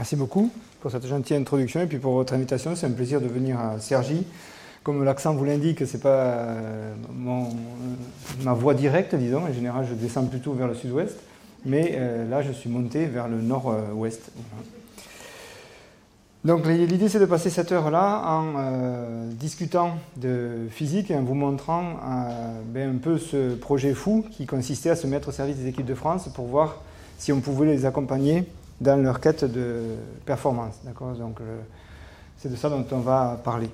Merci beaucoup pour cette gentille introduction et puis pour votre invitation. C'est un plaisir de venir à Sergi. Comme l'accent vous l'indique, ce n'est pas euh, mon, ma voie directe, disons. En général, je descends plutôt vers le sud-ouest. Mais euh, là, je suis monté vers le nord-ouest. Donc l'idée c'est de passer cette heure-là en euh, discutant de physique et en vous montrant ben, un peu ce projet fou qui consistait à se mettre au service des équipes de France pour voir si on pouvait les accompagner dans leur quête de performance. Donc c'est de ça dont on va parler.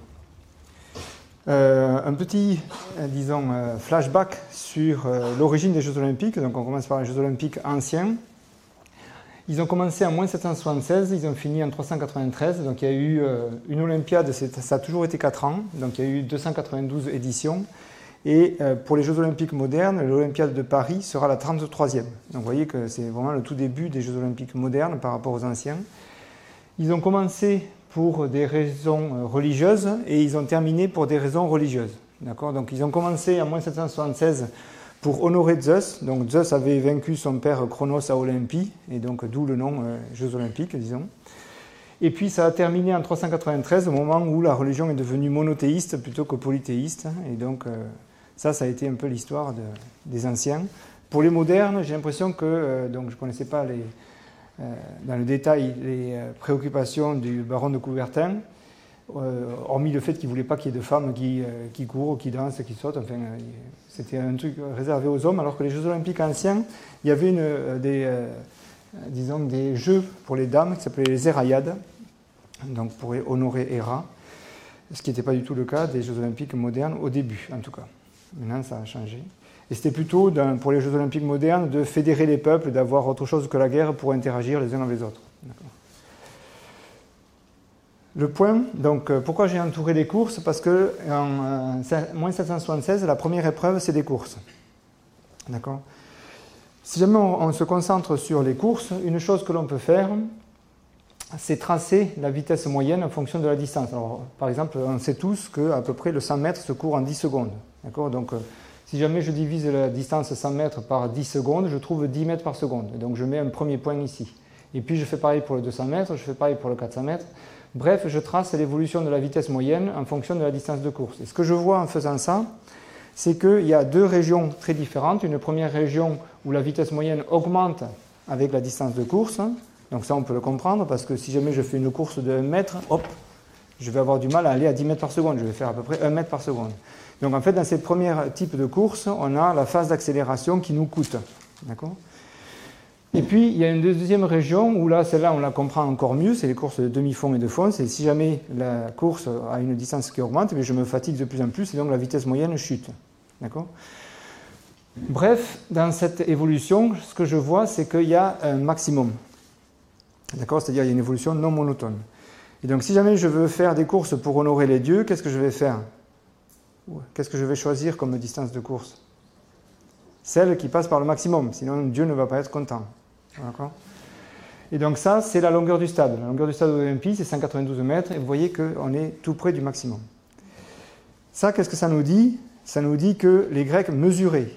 Euh, un petit, euh, disons, euh, flashback sur l'origine des Jeux Olympiques. Donc on commence par les Jeux Olympiques anciens. Ils ont commencé en moins 776, ils ont fini en 393. Donc il y a eu une Olympiade, ça a toujours été 4 ans. Donc il y a eu 292 éditions. Et pour les Jeux Olympiques modernes, l'Olympiade de Paris sera la 33e. Donc vous voyez que c'est vraiment le tout début des Jeux Olympiques modernes par rapport aux anciens. Ils ont commencé pour des raisons euh, religieuses et ils ont terminé pour des raisons religieuses. D'accord? Donc ils ont commencé en 1776 pour honorer Zeus. Donc Zeus avait vaincu son père Chronos à Olympie, et donc d'où le nom euh, Jeux olympiques, disons. Et puis ça a terminé en 393, au moment où la religion est devenue monothéiste plutôt que polythéiste. Et donc euh, ça, ça a été un peu l'histoire des anciens. Pour les modernes, j'ai l'impression que, donc je ne connaissais pas euh, dans le détail les euh, préoccupations du baron de Coubertin, euh, hormis le fait qu'il ne voulait pas qu'il y ait de femmes qui, qui, courent, qui dansent, qui sautent. Enfin, c'était un truc réservé aux hommes, alors que les Jeux Olympiques anciens, il y avait des, disons, des jeux pour les dames qui s'appelaient les Hérayades, donc pour honorer Héra, ce qui n'était pas du tout le cas des Jeux Olympiques modernes au début, en tout cas. Maintenant, ça a changé. Et c'était plutôt, pour les Jeux olympiques modernes, de fédérer les peuples, d'avoir autre chose que la guerre pour interagir les uns avec les autres. Le point, donc euh, pourquoi j'ai entouré les courses? Parce que en 1776, euh, la première épreuve, c'est des courses. D'accord Si jamais on, se concentre sur les courses, une chose que l'on peut faire, c'est tracer la vitesse moyenne en fonction de la distance. Alors, par exemple, on sait tous qu'à peu près le 100 mètres se court en 10 secondes. D'accord? Donc, euh, si jamais je divise la distance 100 mètres par 10 secondes, je trouve 10 mètres par seconde. donc je mets un premier point ici. Et puis je fais pareil pour le 200 mètres, je fais pareil pour le 400 mètres. Bref, je trace l'évolution de la vitesse moyenne en fonction de la distance de course. Et ce que je vois en faisant ça, c'est qu'il y a deux régions très différentes. Une première région où la vitesse moyenne augmente avec la distance de course. Donc ça, on peut le comprendre parce que si jamais je fais une course de 1 mètre, hop, je vais avoir du mal à aller à 10 mètres par seconde. Je vais faire à peu près 1 mètre par seconde. Donc en fait, dans ces premiers types de courses, on a la phase d'accélération qui nous coûte. Et puis, il y a une deuxième région où là, celle-là, on la comprend encore mieux, c'est les courses de demi-fond et de fond. C'est si jamais la course a une distance qui augmente, mais je me fatigue de plus en plus et donc la vitesse moyenne chute. D'accord? Bref, dans cette évolution, ce que je vois, c'est qu'il y a un maximum. D'accord? C'est-à-dire qu'il y a une évolution non monotone. Et donc, si jamais je veux faire des courses pour honorer les dieux, qu'est-ce que je vais faire? Qu'est-ce que je vais choisir comme distance de course? Celle qui passe par le maximum, sinon Dieu ne va pas être content. Et donc ça, c'est la longueur du stade. La longueur du stade olympique, c'est 192 mètres, et vous voyez qu'on est tout près du maximum. Ça, qu'est-ce que ça nous dit? Ça nous dit que les Grecs mesuraient.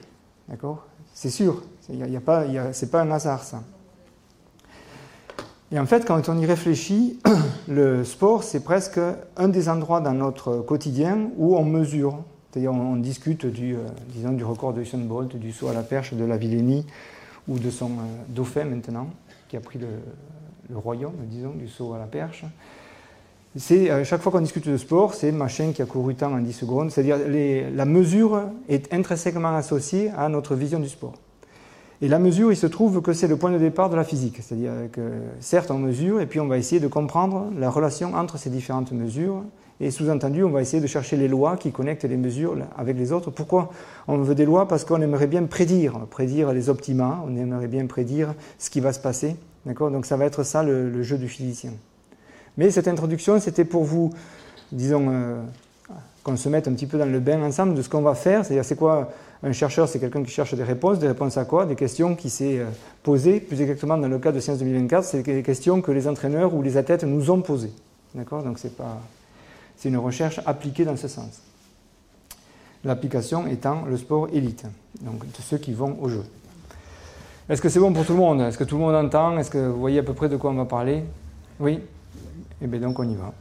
D'accord? C'est sûr, ce n'est pas, pas un hasard, ça. Et en fait, quand on y réfléchit, le sport, c'est presque un des endroits dans notre quotidien où on mesure. C'est-à-dire, on, discute du, euh, disons, du record de Usain Bolt, du saut à la perche de la Villenie ou de son euh, dauphin maintenant, qui a pris le, royaume, disons, du saut à la perche. Euh, chaque fois qu'on discute de sport, c'est machin qui a couru tant en 10 secondes. C'est-à-dire, la mesure est intrinsèquement associée à notre vision du sport. Et la mesure, il se trouve que c'est le point de départ de la physique. C'est-à-dire que certes, on mesure et puis on va essayer de comprendre la relation entre ces différentes mesures. Et sous-entendu, on va essayer de chercher les lois qui connectent les mesures avec les autres. Pourquoi on veut des lois? Parce qu'on aimerait bien prédire, prédire les optima, on aimerait bien prédire ce qui va se passer. D'accord? Donc ça va être ça le, jeu du physicien. Mais cette introduction, c'était pour vous, disons, euh, qu'on se mette un petit peu dans le bain ensemble de ce qu'on va faire. C'est-à-dire, c'est quoi un chercheur, c'est quelqu'un qui cherche des réponses. Des réponses à quoi? Des questions qui s'est euh, posées, plus exactement dans le cas de Sciences 2024, c'est des questions que les entraîneurs ou les athlètes nous ont posées. D'accord? Donc c'est pas, c'est une recherche appliquée dans ce sens. L'application étant le sport élite, donc ceux qui vont au jeu. Est-ce que c'est bon pour tout le monde? Est-ce que tout le monde entend? Est-ce que vous voyez à peu près de quoi on va parler? Oui? Eh bien donc on y va.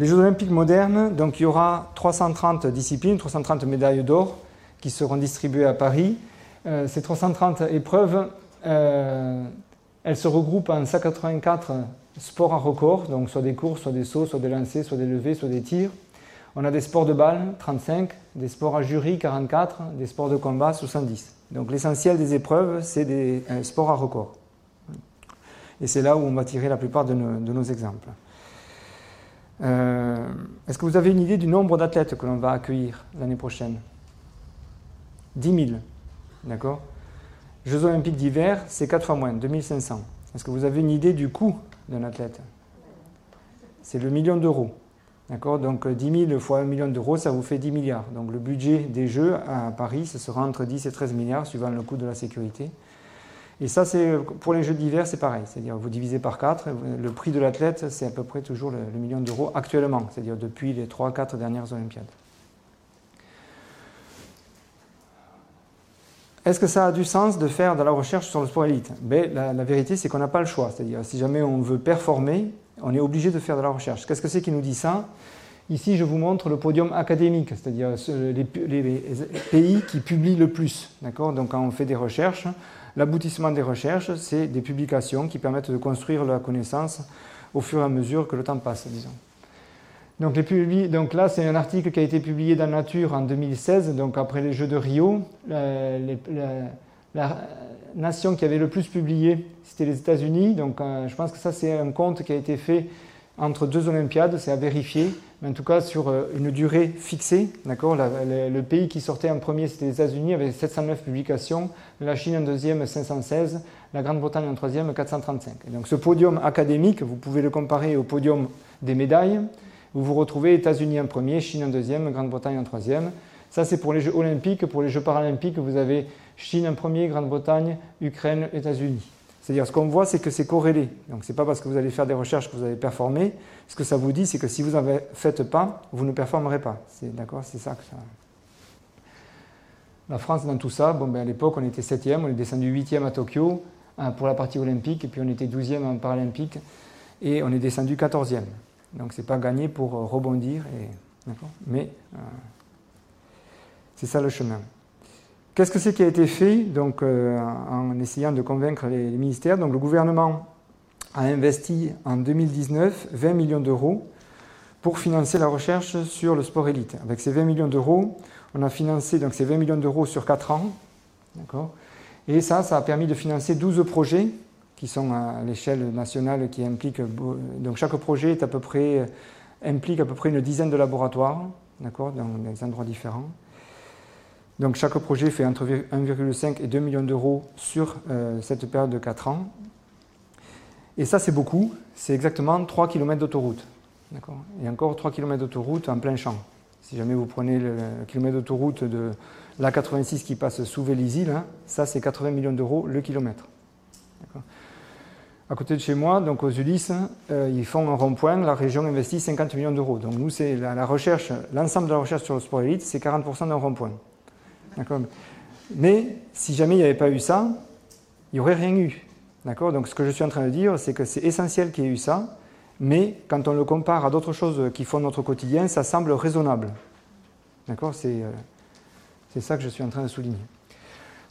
Les Jeux olympiques modernes, donc il y aura 330 disciplines, 330 médailles d'or qui seront distribuées à Paris. Euh, ces 330 épreuves, euh, elles se regroupent en 184 sports à record, donc soit des courses, soit des sauts, soit des lancers, soit des levées, soit des tirs. On a des sports de balle, 35, des sports à jury, 44, des sports de combat, 70. Donc l'essentiel des épreuves, c'est des euh, sports à record. Et c'est là où on va tirer la plupart de nos, exemples. Euh, est-ce que vous avez une idée du nombre d'athlètes que l'on va accueillir l'année prochaine? 10 000. D'accord? Jeux olympiques d'hiver, c'est 4 fois moins, 2500. Est-ce que vous avez une idée du coût d'un athlète? C'est le million d'euros. D'accord? Donc 10 000 fois 1 million d'euros, ça vous fait 10 milliards. Donc le budget des Jeux à Paris, ce sera entre 10 et 13 milliards, suivant le coût de la sécurité. Et ça, c'est pour les Jeux d'hiver, c'est pareil. C'est-à-dire, vous divisez par 4, le prix de l'athlète, c'est à peu près toujours le, million d'euros actuellement, c'est-à-dire depuis les 3-4 dernières Olympiades. Est-ce que ça a du sens de faire de la recherche sur le sport élite? Ben, la, la, vérité, c'est qu'on n'a pas le choix. C'est-à-dire, si jamais on veut performer, on est obligé de faire de la recherche. Qu'est-ce que c'est qui nous dit ça? Ici, je vous montre le podium académique, c'est-à-dire les, pays qui publient le plus. Donc, quand on fait des recherches, l'aboutissement des recherches, c'est des publications qui permettent de construire la connaissance au fur et à mesure que le temps passe, disons. Donc, les donc là, c'est un article qui a été publié dans Nature en 2016, donc après les Jeux de Rio. La, la nation qui avait le plus publié, c'était les États-Unis. Donc, euh, je pense que ça, c'est un compte qui a été fait entre deux Olympiades, c'est à vérifier, mais en tout cas sur euh, une durée fixée. Le, pays qui sortait en premier, c'était les États-Unis, avec 709 publications, la Chine en deuxième, 516, la Grande-Bretagne en troisième, 435. Et donc ce podium académique, vous pouvez le comparer au podium des médailles. Vous vous retrouvez États-Unis en premier, Chine en deuxième, Grande-Bretagne en troisième. Ça, c'est pour les Jeux olympiques. Pour les Jeux paralympiques, vous avez Chine en premier, Grande-Bretagne, Ukraine, États-Unis. C'est-à-dire, ce qu'on voit, c'est que c'est corrélé. Donc, ce n'est pas parce que vous allez faire des recherches que vous allez performer. Ce que ça vous dit, c'est que si vous ne faites pas, vous ne performerez pas. D'accord C'est ça que ça. La France, dans tout ça, bon, ben, à l'époque, on était 7e, on est descendu 8e à Tokyo pour la partie olympique, et puis on était 12e en paralympique, et on est descendu 14e. Donc, ce n'est pas gagné pour rebondir. Mais euh, c'est ça le chemin. Qu'est-ce que c'est qui a été fait donc, euh, en essayant de convaincre les, ministères? Donc, Le gouvernement a investi en 2019 20 millions d'euros pour financer la recherche sur le sport élite. Avec ces 20 millions d'euros, on a financé donc, ces 20 millions d'euros sur 4 ans. Et ça, ça a permis de financer 12 projets qui sont à l'échelle nationale, qui impliquent. Donc chaque projet est à peu près, implique à peu près une dizaine de laboratoires, dans des endroits différents. Donc chaque projet fait entre 1,5 et 2 millions d'euros sur euh, cette période de 4 ans. Et ça, c'est beaucoup. C'est exactement 3 km d'autoroute. Et encore 3 km d'autoroute en plein champ. Si jamais vous prenez le kilomètre d'autoroute de l'A86 qui passe sous Vélizy, ça c'est 80 millions d'euros le kilomètre. À côté de chez moi, donc aux Ulysses, euh, ils font un rond-point, la région investit 50 millions d'euros. Donc nous, c'est la, recherche, l'ensemble de la recherche sur le sport élite, c'est 40% d'un rond-point. Mais si jamais il n'y avait pas eu ça, il n'y aurait rien eu. Donc ce que je suis en train de dire, c'est que c'est essentiel qu'il y ait eu ça, mais quand on le compare à d'autres choses qui font notre quotidien, ça semble raisonnable. D'accord C'est euh, ça que je suis en train de souligner.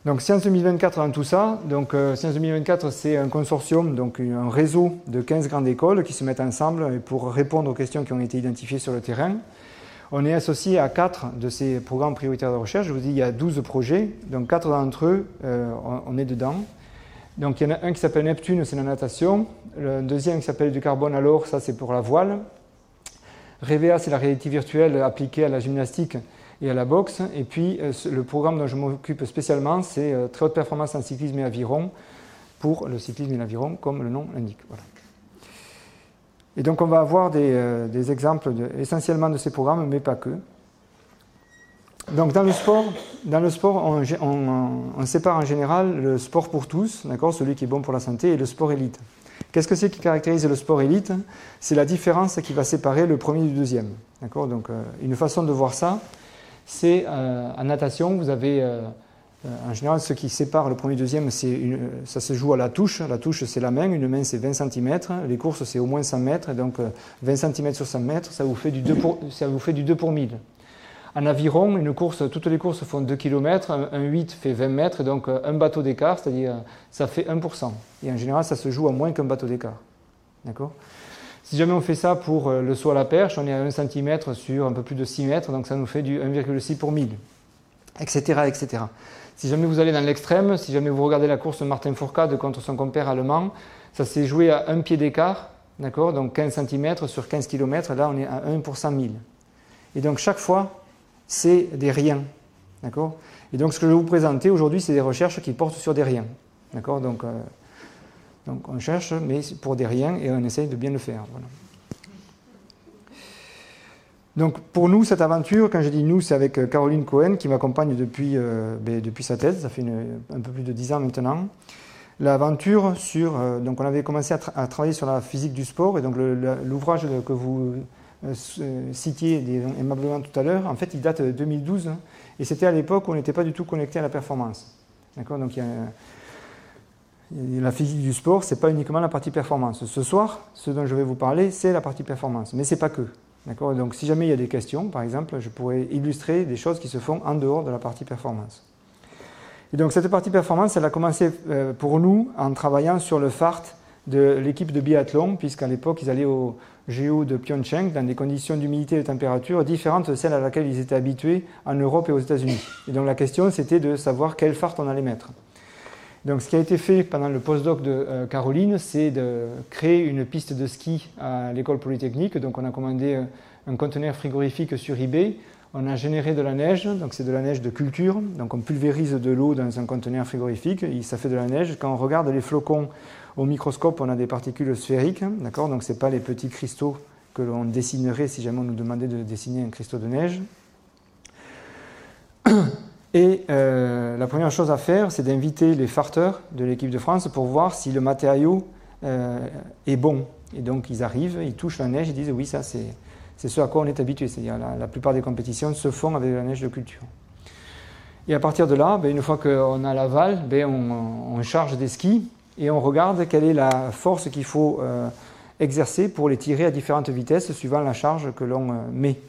Donc Science 2024 dans tout ça, donc euh, Science 2024 c'est un consortium, donc un réseau de 15 grandes écoles qui se mettent ensemble pour répondre aux questions qui ont été identifiées sur le terrain. On est associé à quatre de ces programmes prioritaires de recherche. Je vous dis, il y a 12 projets, donc quatre d'entre eux, euh, on, est dedans. Donc il y en a un qui s'appelle Neptune, c'est la natation. Le deuxième qui s'appelle du carbone alors, ça c'est pour la voile. REVEA, c'est la réalité virtuelle appliquée à la gymnastique et à la boxe. Et puis euh, le programme dont je m'occupe spécialement, c'est euh, très haute performance en cyclisme et aviron pour le cyclisme et l'aviron, comme le nom l'indique. Voilà. Et donc on va avoir des, euh, exemples essentiellement de ces programmes, mais pas que. Donc dans le sport, dans le sport on, sépare en général le sport pour tous, celui qui est bon pour la santé, et le sport élite. Qu'est-ce que c'est qui caractérise le sport élite? C'est la différence qui va séparer le premier du deuxième. Donc euh, une façon de voir ça, c'est euh, en natation, vous avez en général, ce qui sépare le premier et le deuxième, ça se joue à la touche. La touche, c'est la main. Une main, c'est 20 cm. Les courses, c'est au moins 100 mètres. Donc, 20 cm sur 100 mètres, ça vous fait du 2 pour, ça vous fait du 2 pour 1000. En aviron, une course, toutes les courses font 2 km, un 8 fait 20 mètres, donc un bateau d'écart, c'est-à-dire ça fait 1%. Et en général, ça se joue à moins qu'un bateau d'écart. D'accord? Si jamais on fait ça pour euh, le saut à la perche, on est à 1 cm sur un peu plus de 6 mètres, donc ça nous fait du 1,6 pour 1000, etc., etc. Si jamais vous allez dans l'extrême, si jamais vous regardez la course Martin Fourcade contre son compère allemand, ça s'est joué à un pied d'écart, d'accord Donc 15 cm sur 15 km, là on est à 1 pour 100 000. Et donc chaque fois, c'est des riens. D'accord Et donc ce que je vais vous présenter aujourd'hui, c'est des recherches qui portent sur des riens. D'accord donc, euh, donc, on cherche, mais pour des riens, et on essaye de bien le faire. Donc pour nous, cette aventure, quand je dis nous, c'est avec euh, Caroline Cohen qui m'accompagne depuis, euh, ben, depuis sa thèse, ça fait un peu plus de dix ans maintenant. L'aventure sur. donc on avait commencé à, travailler sur la physique du sport, et donc l'ouvrage que vous euh, euh, citiez aimablement tout à l'heure, en fait, il date de 2012, hein, et c'était à l'époque où on n'était pas du tout connecté à la performance. D'accord? Donc, la physique du sport, ce n'est pas uniquement la partie performance. Ce soir, ce dont je vais vous parler, c'est la partie performance, mais ce n'est pas que. D'accord Donc, si jamais il y a des questions, par exemple, je pourrais illustrer des choses qui se font en dehors de la partie performance. Et donc, cette partie performance, elle a commencé euh, pour nous en travaillant sur le FART de l'équipe de biathlon, puisqu'à l'époque, ils allaient au, géo de Pyeongchang dans des conditions d'humidité et de température différentes de celles à laquelle ils étaient habitués en Europe et aux États-Unis. Et donc la question c'était de savoir quel phare on allait mettre. Donc ce qui a été fait pendant le postdoc de euh, Caroline, c'est de créer une piste de ski à l'école polytechnique. Donc on a commandé euh, un conteneur frigorifique sur eBay. On a généré de la neige, donc c'est de la neige de culture. Donc on pulvérise de l'eau dans un conteneur frigorifique ça fait de la neige. Quand on regarde les flocons au microscope, on a des particules sphériques, d'accord? Donc ce pas les petits cristaux que l'on dessinerait si jamais on nous demandait de dessiner un cristaux de neige. Et euh, la première chose à faire, c'est d'inviter les farteurs de l'équipe de France pour voir si le matériau euh, est bon. Et donc ils arrivent, ils touchent la neige, ils disent oui, ça c'est, ce à quoi on est habitué. C'est-à-dire la, la plupart des compétitions se font avec la neige de culture. Et à partir de là, ben, une fois qu'on a l'aval, ben, on, on, charge des skis et on regarde quelle est la force qu'il faut euh, exercer pour les tirer à différentes vitesses suivant la charge que l'on euh, met.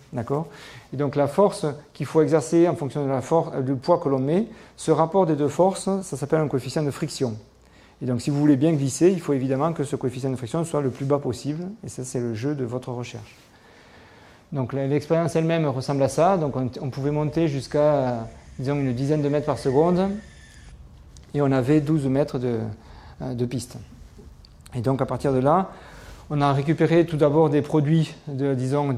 Et donc la force qu'il faut exercer en fonction de la force, euh, du poids que l'on met, ce rapport des deux forces, ça s'appelle un coefficient de friction. Et donc si vous voulez bien glisser, il faut évidemment que ce coefficient de friction soit le plus bas possible, et ça c'est le jeu de votre recherche. Donc l'expérience elle-même ressemble à ça, donc on, on pouvait monter jusqu'à disons une dizaine de mètres par seconde, et on avait 12 mètres de, euh, de piste. Et donc à partir de là, on a récupéré tout d'abord des produits, de, disons,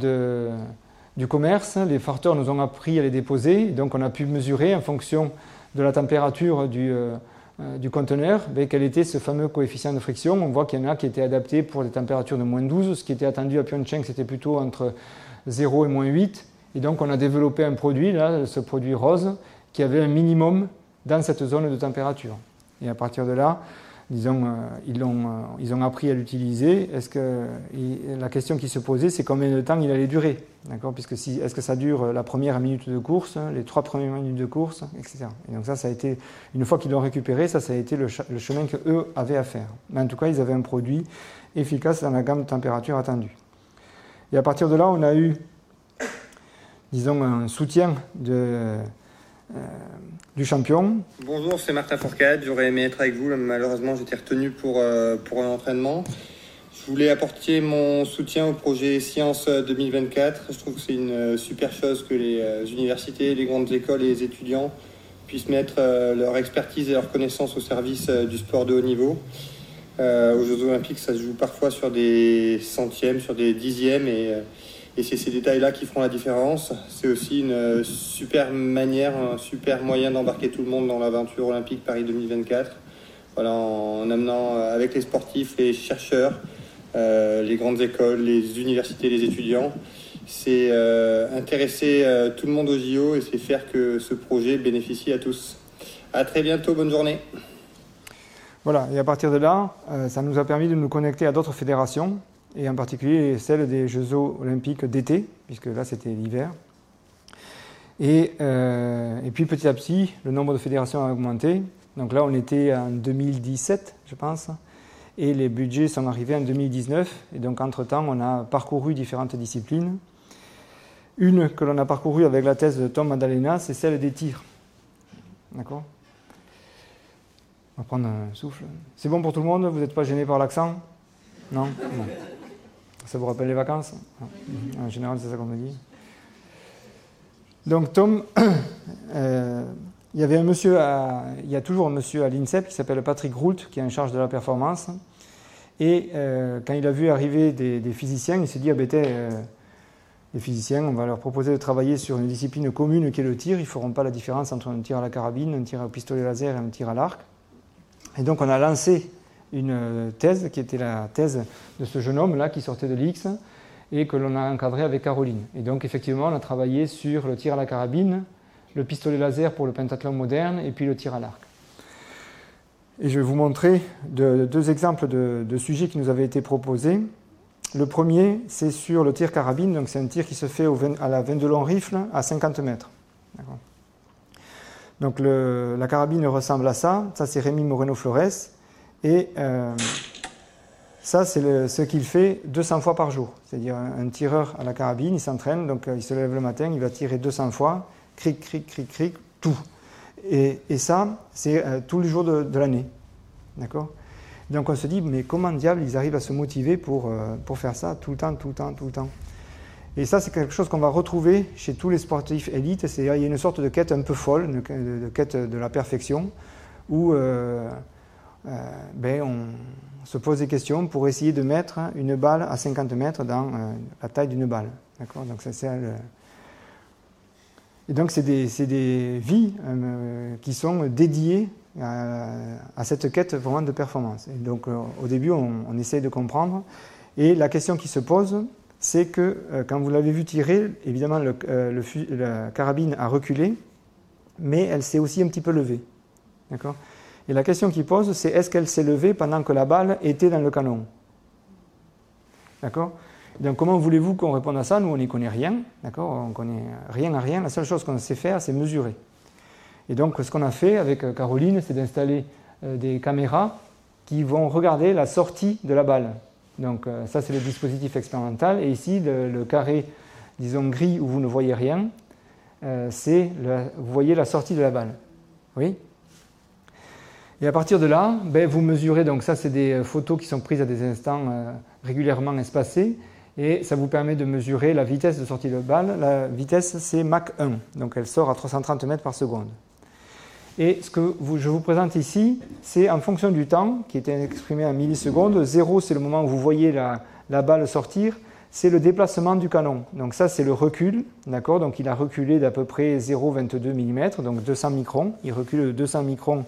du commerce. Les farteurs nous ont appris à les déposer. donc on a pu mesurer en fonction de la température du, euh, euh, conteneur ben, quel était ce fameux coefficient de friction. On voit qu'il y en a qui étaient adaptés pour des températures de moins 12. Ce qui était attendu à Pyeongchang, c'était plutôt entre 0 et moins 8. Et donc on a développé un produit, là, ce produit rose, qui avait un minimum dans cette zone de température. Et à partir de là, disons, euh, ils, ont, euh, ils ont appris à l'utiliser. Est-ce que la question qui se posait, c'est combien de temps il allait durer, d'accord? Puisque si, est-ce que ça dure la première minute de course, les trois premières minutes de course, etc. Et donc ça, ça a été une fois qu'ils l'ont récupéré, ça, ça a été le, chemin que eux avaient à faire. Mais en tout cas, ils avaient un produit efficace dans la gamme de température attendue. Et à partir de là, on a eu, disons, un soutien de euh, du champion. Bonjour, c'est Martin Fourcade. J'aurais aimé être avec vous. Malheureusement, j'étais retenu pour, euh, pour un entraînement. Je voulais apporter mon soutien au projet Science 2024. Je trouve que c'est une euh, super chose que les universités, les grandes écoles et les étudiants puissent mettre leur expertise et leur connaissance au service du sport de haut niveau. aux Jeux Olympiques, ça se joue parfois sur des centièmes, sur des dixièmes et et c'est ces détails-là qui feront la différence. C'est aussi une euh, super manière, un super moyen d'embarquer tout le monde dans l'aventure olympique Paris 2024. Voilà, en amenant euh, avec les sportifs, les chercheurs, euh, les grandes écoles, les universités, les étudiants. C'est intéresser tout le monde au JO et c'est faire que ce projet bénéficie à tous. À très bientôt, bonne journée. Voilà, et à partir de là, ça nous a permis de nous connecter à d'autres fédérations et en particulier celle des Jeux olympiques d'été, puisque là c'était l'hiver. Et, et, puis petit à petit, le nombre de fédérations a augmenté. Donc là, on était en 2017, je pense, et les budgets sont arrivés en 2019. Et donc, entre-temps, on a parcouru différentes disciplines. Une que l'on a parcourue avec la thèse de Tom Maddalena, c'est celle des tirs. D'accord? On va prendre un souffle. C'est bon pour tout le monde? Vous n'êtes pas gêné par l'accent? Non, Ça vous rappelle les vacances? En général, c'est ça qu'on me dit. Donc, Tom, euh, il y avait un monsieur, il y a toujours un monsieur à l'INSEP qui s'appelle Patrick Roult, qui est en charge de la performance. Et euh, quand il a vu arriver des, physiciens, il s'est dit ah, ben, euh, les physiciens, on va leur proposer de travailler sur une discipline commune qui est le tir. Ils ne feront pas la différence entre un tir à la carabine, un tir au pistolet laser et un tir à l'arc. Et donc on a lancé une euh, thèse qui était la thèse de ce jeune homme-là qui sortait de l'X et que l'on a encadré avec Caroline. Et donc effectivement, on a travaillé sur le tir à la carabine, le pistolet laser pour le pentathlon moderne et puis le tir à l'arc. Et je vais vous montrer deux exemples de, sujets qui nous avaient été proposés. Le premier, c'est sur le tir carabine, donc c'est un tir qui se fait à la de long rifle à 50 mètres. Donc la carabine ressemble à ça. Ça, c'est Rémi Moreno-Flores. Et euh, ça, c'est ce qu'il fait 200 fois par jour. C'est-à-dire un, tireur à la carabine, il s'entraîne, donc euh, il se lève le matin, il va tirer 200 fois cric, cric, cric, cric, tout. Et, ça, c'est euh, tous les jours de, l'année. D'accord? Donc on se dit, mais comment diable ils arrivent à se motiver pour, pour faire ça tout le temps, tout le temps, tout le temps? Et ça, c'est quelque chose qu'on va retrouver chez tous les sportifs élites. C'est, il y a une sorte de quête un peu folle, de, quête de la perfection, où ben, on se pose des questions pour essayer de mettre une balle à 50 mètres dans la taille d'une balle. Donc c'est et donc, c'est des, vies euh, qui sont dédiées à, cette quête vraiment de performance. Et donc, euh, au début, on, essaie de comprendre. Et la question qui se pose, c'est que euh, quand vous l'avez vu tirer, évidemment, la carabine a reculé, mais elle s'est aussi un petit peu levée. D'accord? Et la question qui pose, c'est est-ce qu'elle s'est levée pendant que la balle était dans le canon D'accord donc comment voulez-vous qu'on réponde à ça Nous, on n'y connaît rien, d'accord On connaît rien à rien. La seule chose qu'on sait faire, c'est mesurer. Et donc ce qu'on a fait avec euh, Caroline, c'est d'installer euh, des caméras qui vont regarder la sortie de la balle. Donc euh, ça, c'est le dispositif expérimental. Et ici, le, carré, disons gris, où vous ne voyez rien, c'est, vous voyez la sortie de la balle. Oui et à partir de là, ben, vous mesurez, donc ça c'est des photos qui sont prises à des instants régulièrement espacés, et ça vous permet de mesurer la vitesse de sortie de balle. La vitesse, c'est Mach 1, donc elle sort à 330 mètres par seconde. Et ce que je vous présente ici, c'est en fonction du temps, qui est exprimé en millisecondes. 0, c'est le moment où vous voyez la, la balle sortir, c'est le déplacement du canon. Donc ça, c'est le recul, d'accord? Donc il a reculé d'à peu près 0,22 mm, donc 200 microns. Il recule de 200 microns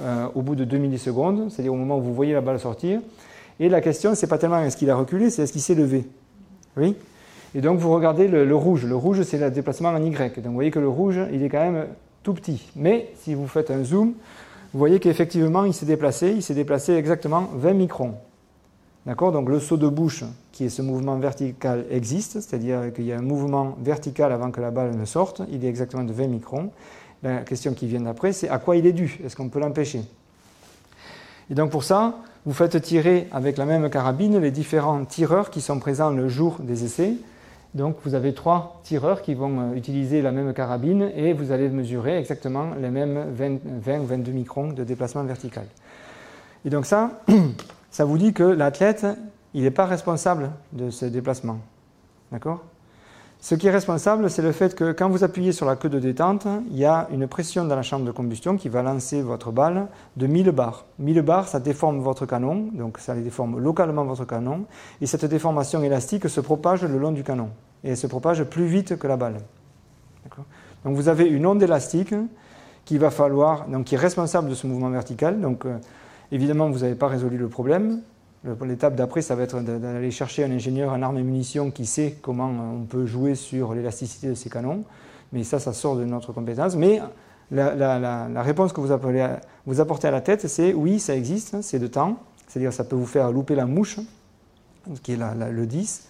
euh, au bout de 2 millisecondes, c'est-à-dire au moment où vous voyez la balle sortir. Et la question, c'est pas tellement est-ce qu'il a reculé, c'est est-ce qu'il s'est levé. Oui Et donc vous regardez le, rouge. Le rouge, c'est le déplacement en Y. Donc vous voyez que le rouge, il est quand même tout petit. Mais si vous faites un zoom, vous voyez qu'effectivement, il s'est déplacé. Il s'est déplacé exactement 20 microns. D'accord? Donc le saut de bouche, qui est ce mouvement vertical, existe, c'est-à-dire qu'il y a un mouvement vertical avant que la balle ne sorte. Il est exactement de 20 microns. La question qui vient d'après, c'est à quoi il est dû? Est-ce qu'on peut l'empêcher? Et donc pour ça, vous faites tirer avec la même carabine les différents tireurs qui sont présents le jour des essais. Donc vous avez trois tireurs qui vont euh, utiliser la même carabine et vous allez mesurer exactement les mêmes 20 ou 22 microns de déplacement vertical. Et donc ça, ça vous dit que l'athlète, il n'est pas responsable de ce déplacement. D'accord? Ce qui est responsable, c'est le fait que quand vous appuyez sur la queue de détente, il y a une pression dans la chambre de combustion qui va lancer votre balle de 1000 bars. 1000 bars, ça déforme votre canon, donc ça déforme localement votre canon, et cette déformation élastique se propage le long du canon, et elle se propage plus vite que la balle. Donc vous avez une onde élastique qui va falloir, qui est responsable de ce mouvement vertical. Donc euh, évidemment, vous n'avez pas résolu le problème. L'étape d'après, ça va être d'aller chercher un ingénieur en armes et munitions qui sait comment on peut jouer sur l'élasticité de ces canons. Mais ça, ça sort de notre compétence. Mais la, réponse que vous, apportez à la tête, c'est oui, ça existe, c'est de temps. C'est-à-dire ça peut vous faire louper la mouche, qui est le 10.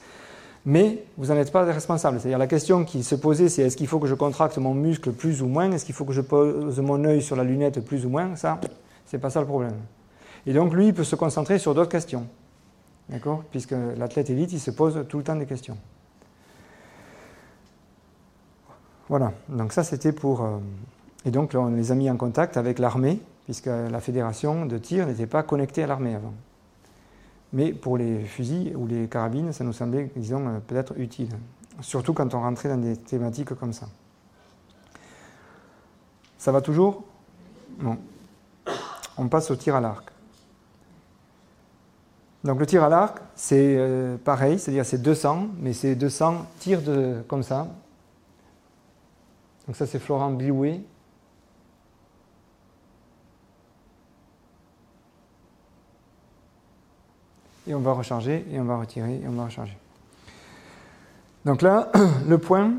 mais vous n'en êtes pas responsable. C'est-à-dire la question qui se posait, c'est est-ce qu'il faut que je contracte mon muscle plus ou moins? Est-ce qu'il faut que je pose mon œil sur la lunette plus ou moins? Ça, c'est pas ça le problème. Et donc lui, il peut se concentrer sur d'autres questions. D'accord? Puisque l'athlète élite, il se pose tout le temps des questions. Voilà, donc ça c'était pour... Euh, et donc on les a mis en contact avec l'armée, puisque la fédération de tir n'était pas connectée à l'armée avant. Mais pour les fusils ou les carabines, ça nous semblait, disons, euh, peut-être utile. Surtout quand on rentrait dans des thématiques comme ça. Ça va toujours? Bon. On passe au tir à l'arc. Donc le tir à l'arc, c'est euh, pareil, c'est-à-dire c'est 200, mais c'est 200 tirs de, comme ça. Donc ça c'est Florent Bioué, et on va recharger, et on va retirer, et on va recharger. Donc là, le point,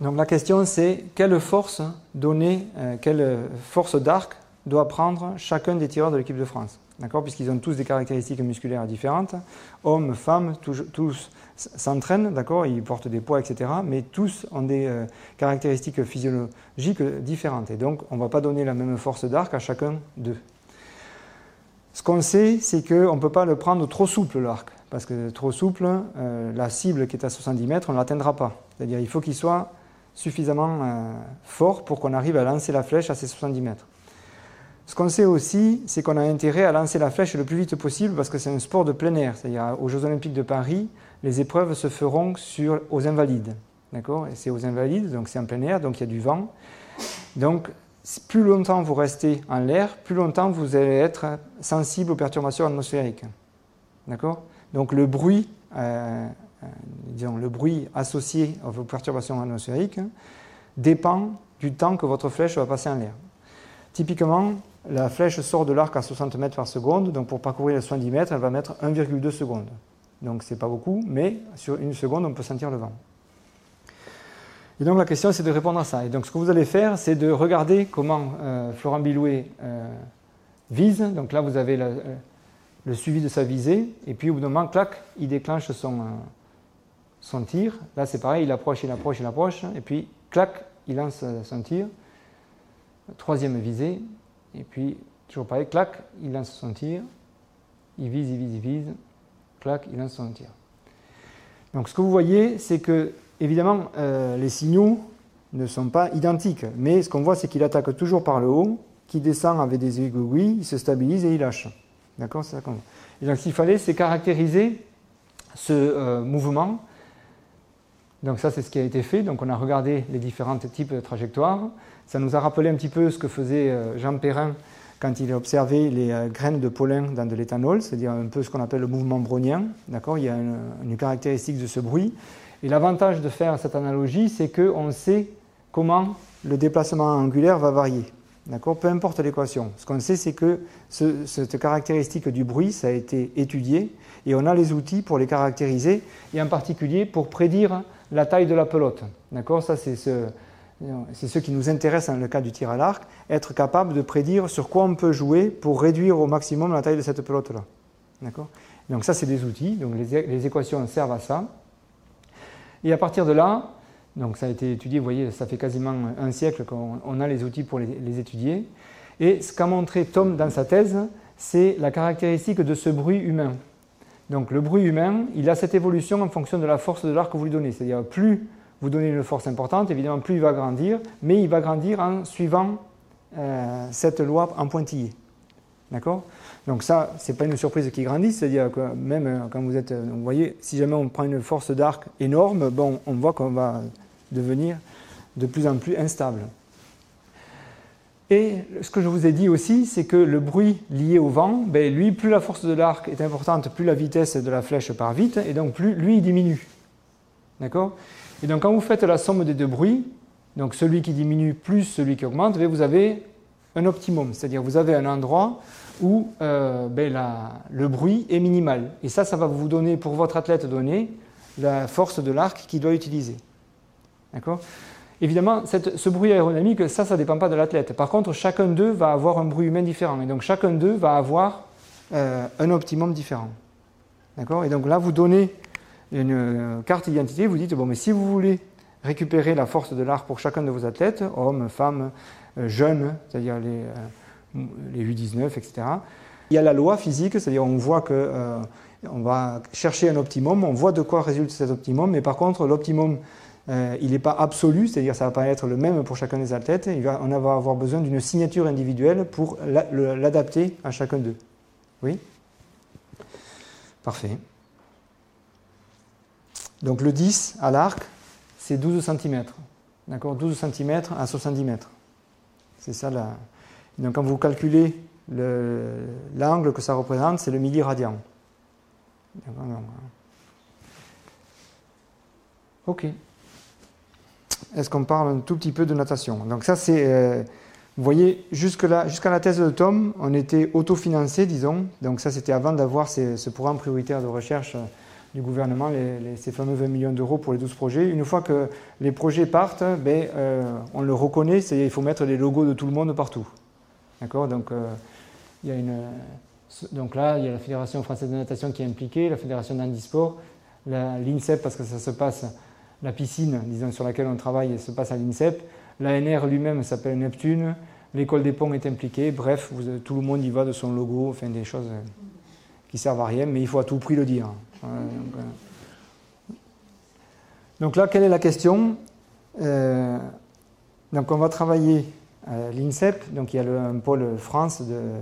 donc la question c'est quelle force donner, euh, quelle force d'arc doit prendre chacun des tireurs de l'équipe de France? D'accord Puisqu'ils ont tous des caractéristiques musculaires différentes. Hommes, femmes, tous, s'entraînent, d'accord Ils portent des poids, etc. Mais tous ont des euh, caractéristiques physiologiques différentes. Et donc, on ne va pas donner la même force d'arc à chacun d'eux. Ce qu'on sait, c'est qu'on ne peut pas le prendre trop souple, l'arc. Parce que trop souple, euh, la cible qui est à 70 mètres, on ne l'atteindra pas. C'est-à-dire il faut qu'il soit suffisamment euh, fort pour qu'on arrive à lancer la flèche à ces 70 mètres. Ce qu'on sait aussi, c'est qu'on a intérêt à lancer la flèche le plus vite possible parce que c'est un sport de plein air. C'est-à-dire aux Jeux Olympiques de Paris, les épreuves se feront sur, aux invalides. D'accord? Et c'est aux invalides, donc c'est en plein air, donc il y a du vent. Donc plus longtemps vous restez en l'air, plus longtemps vous allez être sensible aux perturbations atmosphériques. D'accord? Donc le bruit, euh, euh, disons, le bruit associé aux perturbations atmosphériques dépend du temps que votre flèche va passer en l'air. Typiquement, la flèche sort de l'arc à 60 mètres par seconde, donc pour parcourir les 70 mètres, elle va mettre 1,2 secondes. Donc c'est pas beaucoup, mais sur une seconde, on peut sentir le vent. Et donc la question, c'est de répondre à ça. Et donc ce que vous allez faire, c'est de regarder comment euh, Florent Bilouet euh, vise. Donc là, vous avez euh, le suivi de sa visée. Et puis au bout d'un moment, clac, il déclenche son, son tir. Là, c'est pareil, il approche, il approche, il approche. Et puis, clac, il lance son tir. Troisième visée. Et puis, toujours pareil, clac, il lance son tir. Il vise, il vise, il vise. Clac, il lance son tir. Donc ce que vous voyez, c'est que Évidemment, euh, les signaux ne sont pas identiques, mais ce qu'on voit, c'est qu'il attaque toujours par le haut, qu'il descend avec des aiguilles, il se stabilise et il lâche. D'accord C'est ça qu'on. Et donc, ce qu'il fallait, c'est caractériser ce euh, mouvement. Donc, ça, c'est ce qui a été fait. Donc, on a regardé les différents types de trajectoires. Ça nous a rappelé un petit peu ce que faisait euh, Jean Perrin quand il a observé les graines de pollen dans de l'éthanol, c'est-à-dire un peu ce qu'on appelle le mouvement brownien. D'accord? Il y a une caractéristique de ce bruit. Et l'avantage de faire cette analogie, c'est qu'on sait comment le déplacement angulaire va varier. D'accord? Peu importe l'équation. Ce qu'on sait, c'est que cette caractéristique du bruit, ça a été étudié et on a les outils pour les caractériser et en particulier pour prédire la taille de la pelote. D'accord? Ça, c'est ce, c'est ce qui nous intéresse dans le cas du tir à l'arc, être capable de prédire sur quoi on peut jouer pour réduire au maximum la taille de cette pelote-là. D'accord? Donc ça, c'est des outils. Donc les équations servent à ça. Et à partir de là, donc ça a été étudié, vous voyez, ça fait quasiment un siècle qu'on a les outils pour les, étudier. Et ce qu'a montré Tom dans sa thèse, c'est la caractéristique de ce bruit humain. Donc le bruit humain, il a cette évolution en fonction de la force de l'arc que vous lui donnez. C'est-à-dire plus vous donnez une force importante, évidemment plus il va grandir, mais il va grandir en suivant euh, cette loi en pointillé. D'accord? Donc ça, ce n'est pas une surprise qui grandit, c'est-à-dire que même euh, quand vous êtes, euh, vous voyez, si jamais on prend une force d'arc énorme, bon, on voit qu'on va devenir de plus en plus instable. Et ce que je vous ai dit aussi, c'est que le bruit lié au vent, ben lui, plus la force de l'arc est importante, plus la vitesse de la flèche part vite, et donc plus lui il diminue. D'accord? Et donc quand vous faites la somme des deux bruits, donc celui qui diminue plus celui qui augmente, ben, vous avez un optimum, c'est-à-dire vous avez un endroit où euh, ben, le bruit est minimal. Et ça, ça va vous donner, pour votre athlète donné, la force de l'arc qu'il doit utiliser. D'accord? Évidemment, ce bruit aérodynamique, ça, ça ne dépend pas de l'athlète. Par contre, chacun d'eux va avoir un bruit humain différent. Et donc, chacun d'eux va avoir euh, un optimum différent. D'accord? Et donc là, vous donnez une carte d'identité, vous dites, bon, mais si vous voulez récupérer la force de l'arc pour chacun de vos athlètes, hommes, femmes, jeunes, c'est-à-dire les, les 8-19, etc., il y a la loi physique, c'est-à-dire on voit que on va chercher un optimum, on voit de quoi résulte cet optimum, mais par contre, l'optimum, euh, il n'est pas absolu, c'est-à-dire ça ne va pas être le même pour chacun des athlètes, on va avoir besoin d'une signature individuelle pour l'adapter à chacun d'eux. Oui? Parfait. Donc le 10 à l'arc, c'est 12 cm. D'accord? 12 cm à 70 mètres. C'est ça là. Donc quand vous calculez l'angle que ça représente, c'est le milliradian. Ok. Est-ce qu'on parle un tout petit peu de natation? Donc ça, c'est... Euh, vous voyez, jusqu'à la thèse de Tom, on était autofinancé, disons. Donc ça, c'était avant d'avoir ce programme prioritaire de recherche euh, du gouvernement, ces fameux 20 millions d'euros pour les 12 projets. Une fois que les projets partent, ben, euh, on le reconnaît, il faut mettre les logos de tout le monde partout. D'accord? Une donc là, il y a la Fédération française de natation qui est impliquée, la Fédération d'handisport, l'INSEP parce que ça se passe, la piscine, sur laquelle on travaille, se passe à l'INSEP. L'ANR lui-même s'appelle Neptune, l'école des ponts est impliquée, bref, tout le monde y va de son logo, enfin des choses qui servent à rien, mais il faut à tout prix le dire. Donc, euh, là, quelle est la question euh, Donc on va travailler l'INSEP, donc il y a le, un pôle France de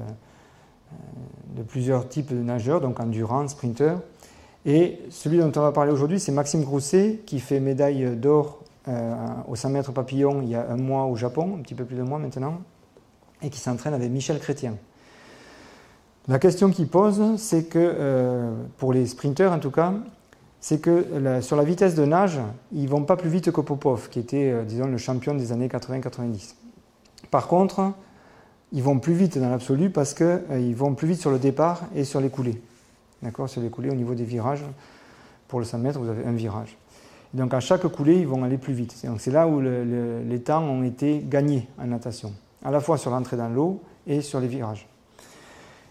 de plusieurs types de nageurs, donc endurance, sprinter. Et celui dont on va parler aujourd'hui, c'est Maxime Grousset, qui fait médaille d'or euh, au 100 mètres papillon il y a un mois au Japon, un petit peu plus d'un mois maintenant, et qui s'entraîne avec Michel Chrétien. La question qu'il pose, c'est que, euh, pour les sprinters en tout cas, c'est que sur la vitesse de nage, ils vont pas plus vite que Popov, qui était, euh, disons, le champion des années 80-90. Par contre, ils vont plus vite dans l'absolu parce qu'ils euh, vont plus vite sur le départ et sur les coulées. D'accord? Sur les coulées au niveau des virages. Pour le 100 mètres, vous avez un virage. donc à chaque coulée, ils vont aller plus vite. c'est là où les temps ont été gagnés en natation, à la fois sur l'entrée dans l'eau et sur les virages.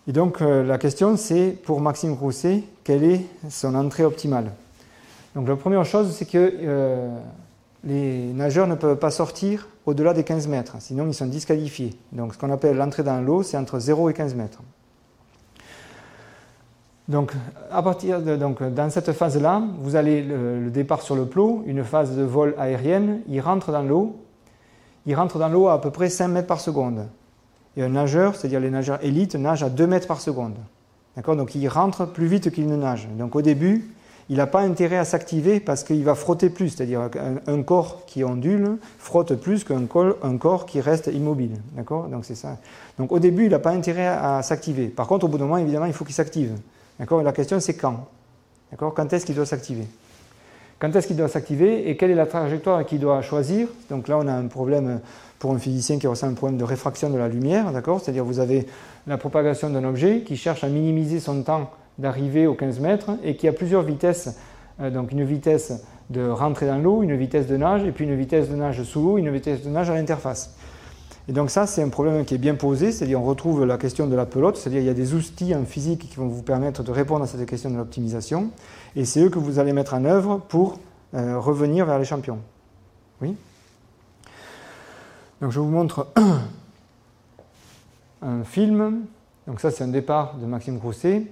Et donc euh, la question c'est pour Maxime Rousset, quelle est son entrée optimale Donc la première chose c'est que euh, les nageurs ne peuvent pas sortir au-delà des 15 mètres, sinon ils sont disqualifiés. Donc ce qu'on appelle l'entrée dans l'eau, c'est entre 0 et 15 mètres. Donc, à partir de, donc, dans cette phase-là, vous allez le, départ sur le plot, une phase de vol aérienne, il rentre dans l'eau, il rentre dans l'eau à à peu près 5 mètres par seconde. Et un nageur, c'est-à-dire les nageurs élites, nagent à 2 mètres par seconde. D'accord? Donc il rentre plus vite qu'il ne nage. Donc au début, il n'a pas intérêt à s'activer parce qu'il va frotter plus, c'est-à-dire qu'un corps qui ondule frotte plus qu'un corps, qui reste immobile. D'accord? Donc c'est ça. Donc au début, il n'a pas intérêt à, s'activer. Par contre, au bout d'un moment, évidemment, il faut qu'il s'active. D'accord? La question, c'est quand? D'accord? Quand est-ce qu'il doit s'activer? Quand est-ce qu'il doit s'activer et quelle est la trajectoire qu'il doit choisir Donc là, on a un problème pour un physicien qui ressent un problème de réfraction de la lumière, d'accord C'est-à-dire vous avez la propagation d'un objet qui cherche à minimiser son temps d'arriver aux 15 mètres et qui a plusieurs vitesses. Euh, donc une vitesse de rentrée dans l'eau, une vitesse de nage, et puis une vitesse de nage sous l'eau, une vitesse de nage à l'interface. Et donc ça, c'est un problème qui est bien posé, c'est-à-dire on retrouve la question de la pelote, c'est-à-dire il y a des outils en physique qui vont vous permettre de répondre à cette question de l'optimisation, et c'est eux que vous allez mettre en œuvre pour euh, revenir vers les champions. Oui Donc je vous montre un film. Donc ça, c'est un départ de Maxime Grousset.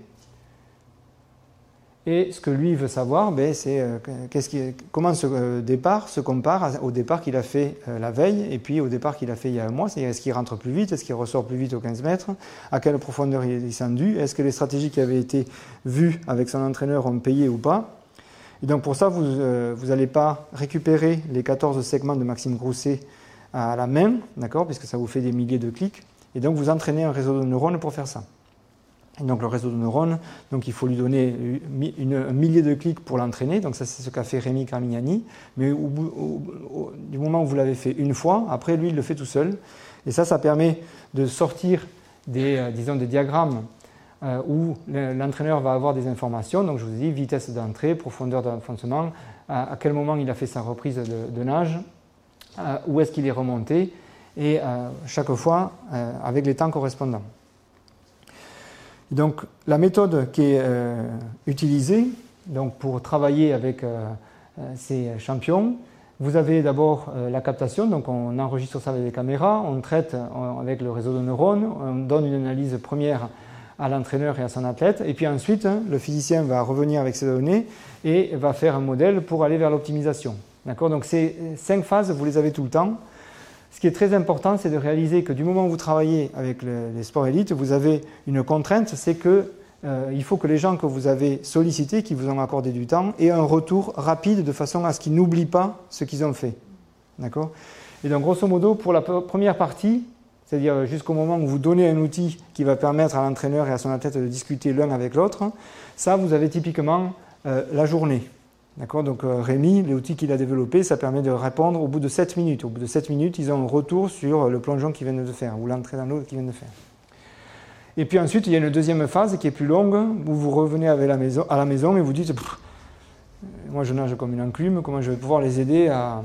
Et ce que lui veut savoir, ben, c'est euh, comment ce euh, départ se compare au départ qu'il a fait euh, la veille et puis au départ qu'il a fait il y a un mois. C'est-à-dire est-ce qu'il rentre plus vite, est-ce qu'il ressort plus vite aux 15 mètres, à quelle profondeur il est descendu, est-ce que les stratégies qui avaient été vues avec son entraîneur ont payé ou pas? Et donc pour ça, vous n'allez pas récupérer les 14 segments de Maxime Grousset à la main, d'accord, puisque ça vous fait des milliers de clics. Et donc vous entraînez un réseau de neurones pour faire ça donc le réseau de neurones, donc il faut lui donner un millier de clics pour l'entraîner. Donc ça c'est ce qu'a fait Rémi Carmignani. Mais au, du moment où vous l'avez fait une fois, après lui il le fait tout seul. Et ça, ça permet de sortir des, euh, disons, des diagrammes euh, où l'entraîneur va avoir des informations. Donc je vous ai dit vitesse d'entrée, profondeur d'enfoncement, à, quel moment il a fait sa reprise de, nage, euh, où est-ce qu'il est remonté, et chaque fois avec les temps correspondants. Donc la méthode qui est euh, utilisée, donc pour travailler avec ces champions. Vous avez d'abord la captation, donc on enregistre ça avec des caméras, on traite avec le réseau de neurones, on donne une analyse première à l'entraîneur et à son athlète. Et puis ensuite, le physicien va revenir avec ces données et va faire un modèle pour aller vers l'optimisation. D'accord? Donc ces cinq phases, vous les avez tout le temps. Ce qui est très important, c'est de réaliser que du moment où vous travaillez avec les sports élites, vous avez une contrainte, c'est que euh, il faut que les gens que vous avez sollicités, qui vous ont accordé du temps, aient un retour rapide de façon à ce qu'ils n'oublient pas ce qu'ils ont fait. D'accord? Et donc, grosso modo, pour la première partie, c'est-à-dire jusqu'au moment où vous donnez un outil qui va permettre à l'entraîneur et à son athlète de discuter l'un avec l'autre, ça, vous avez typiquement euh, la journée. D'accord Donc euh, Rémi, l'outil qu'il a développé, ça permet de répondre au bout de 7 minutes. Au bout de 7 minutes, ils ont un retour sur le plongeon qu'ils viennent de faire ou l'entrée dans l'eau qu'ils viennent de faire. Et puis ensuite, il y a une deuxième phase qui est plus longue, où vous revenez à la maison, et vous dites Moi, je nage comme une enclume, comment je vais pouvoir les aider à,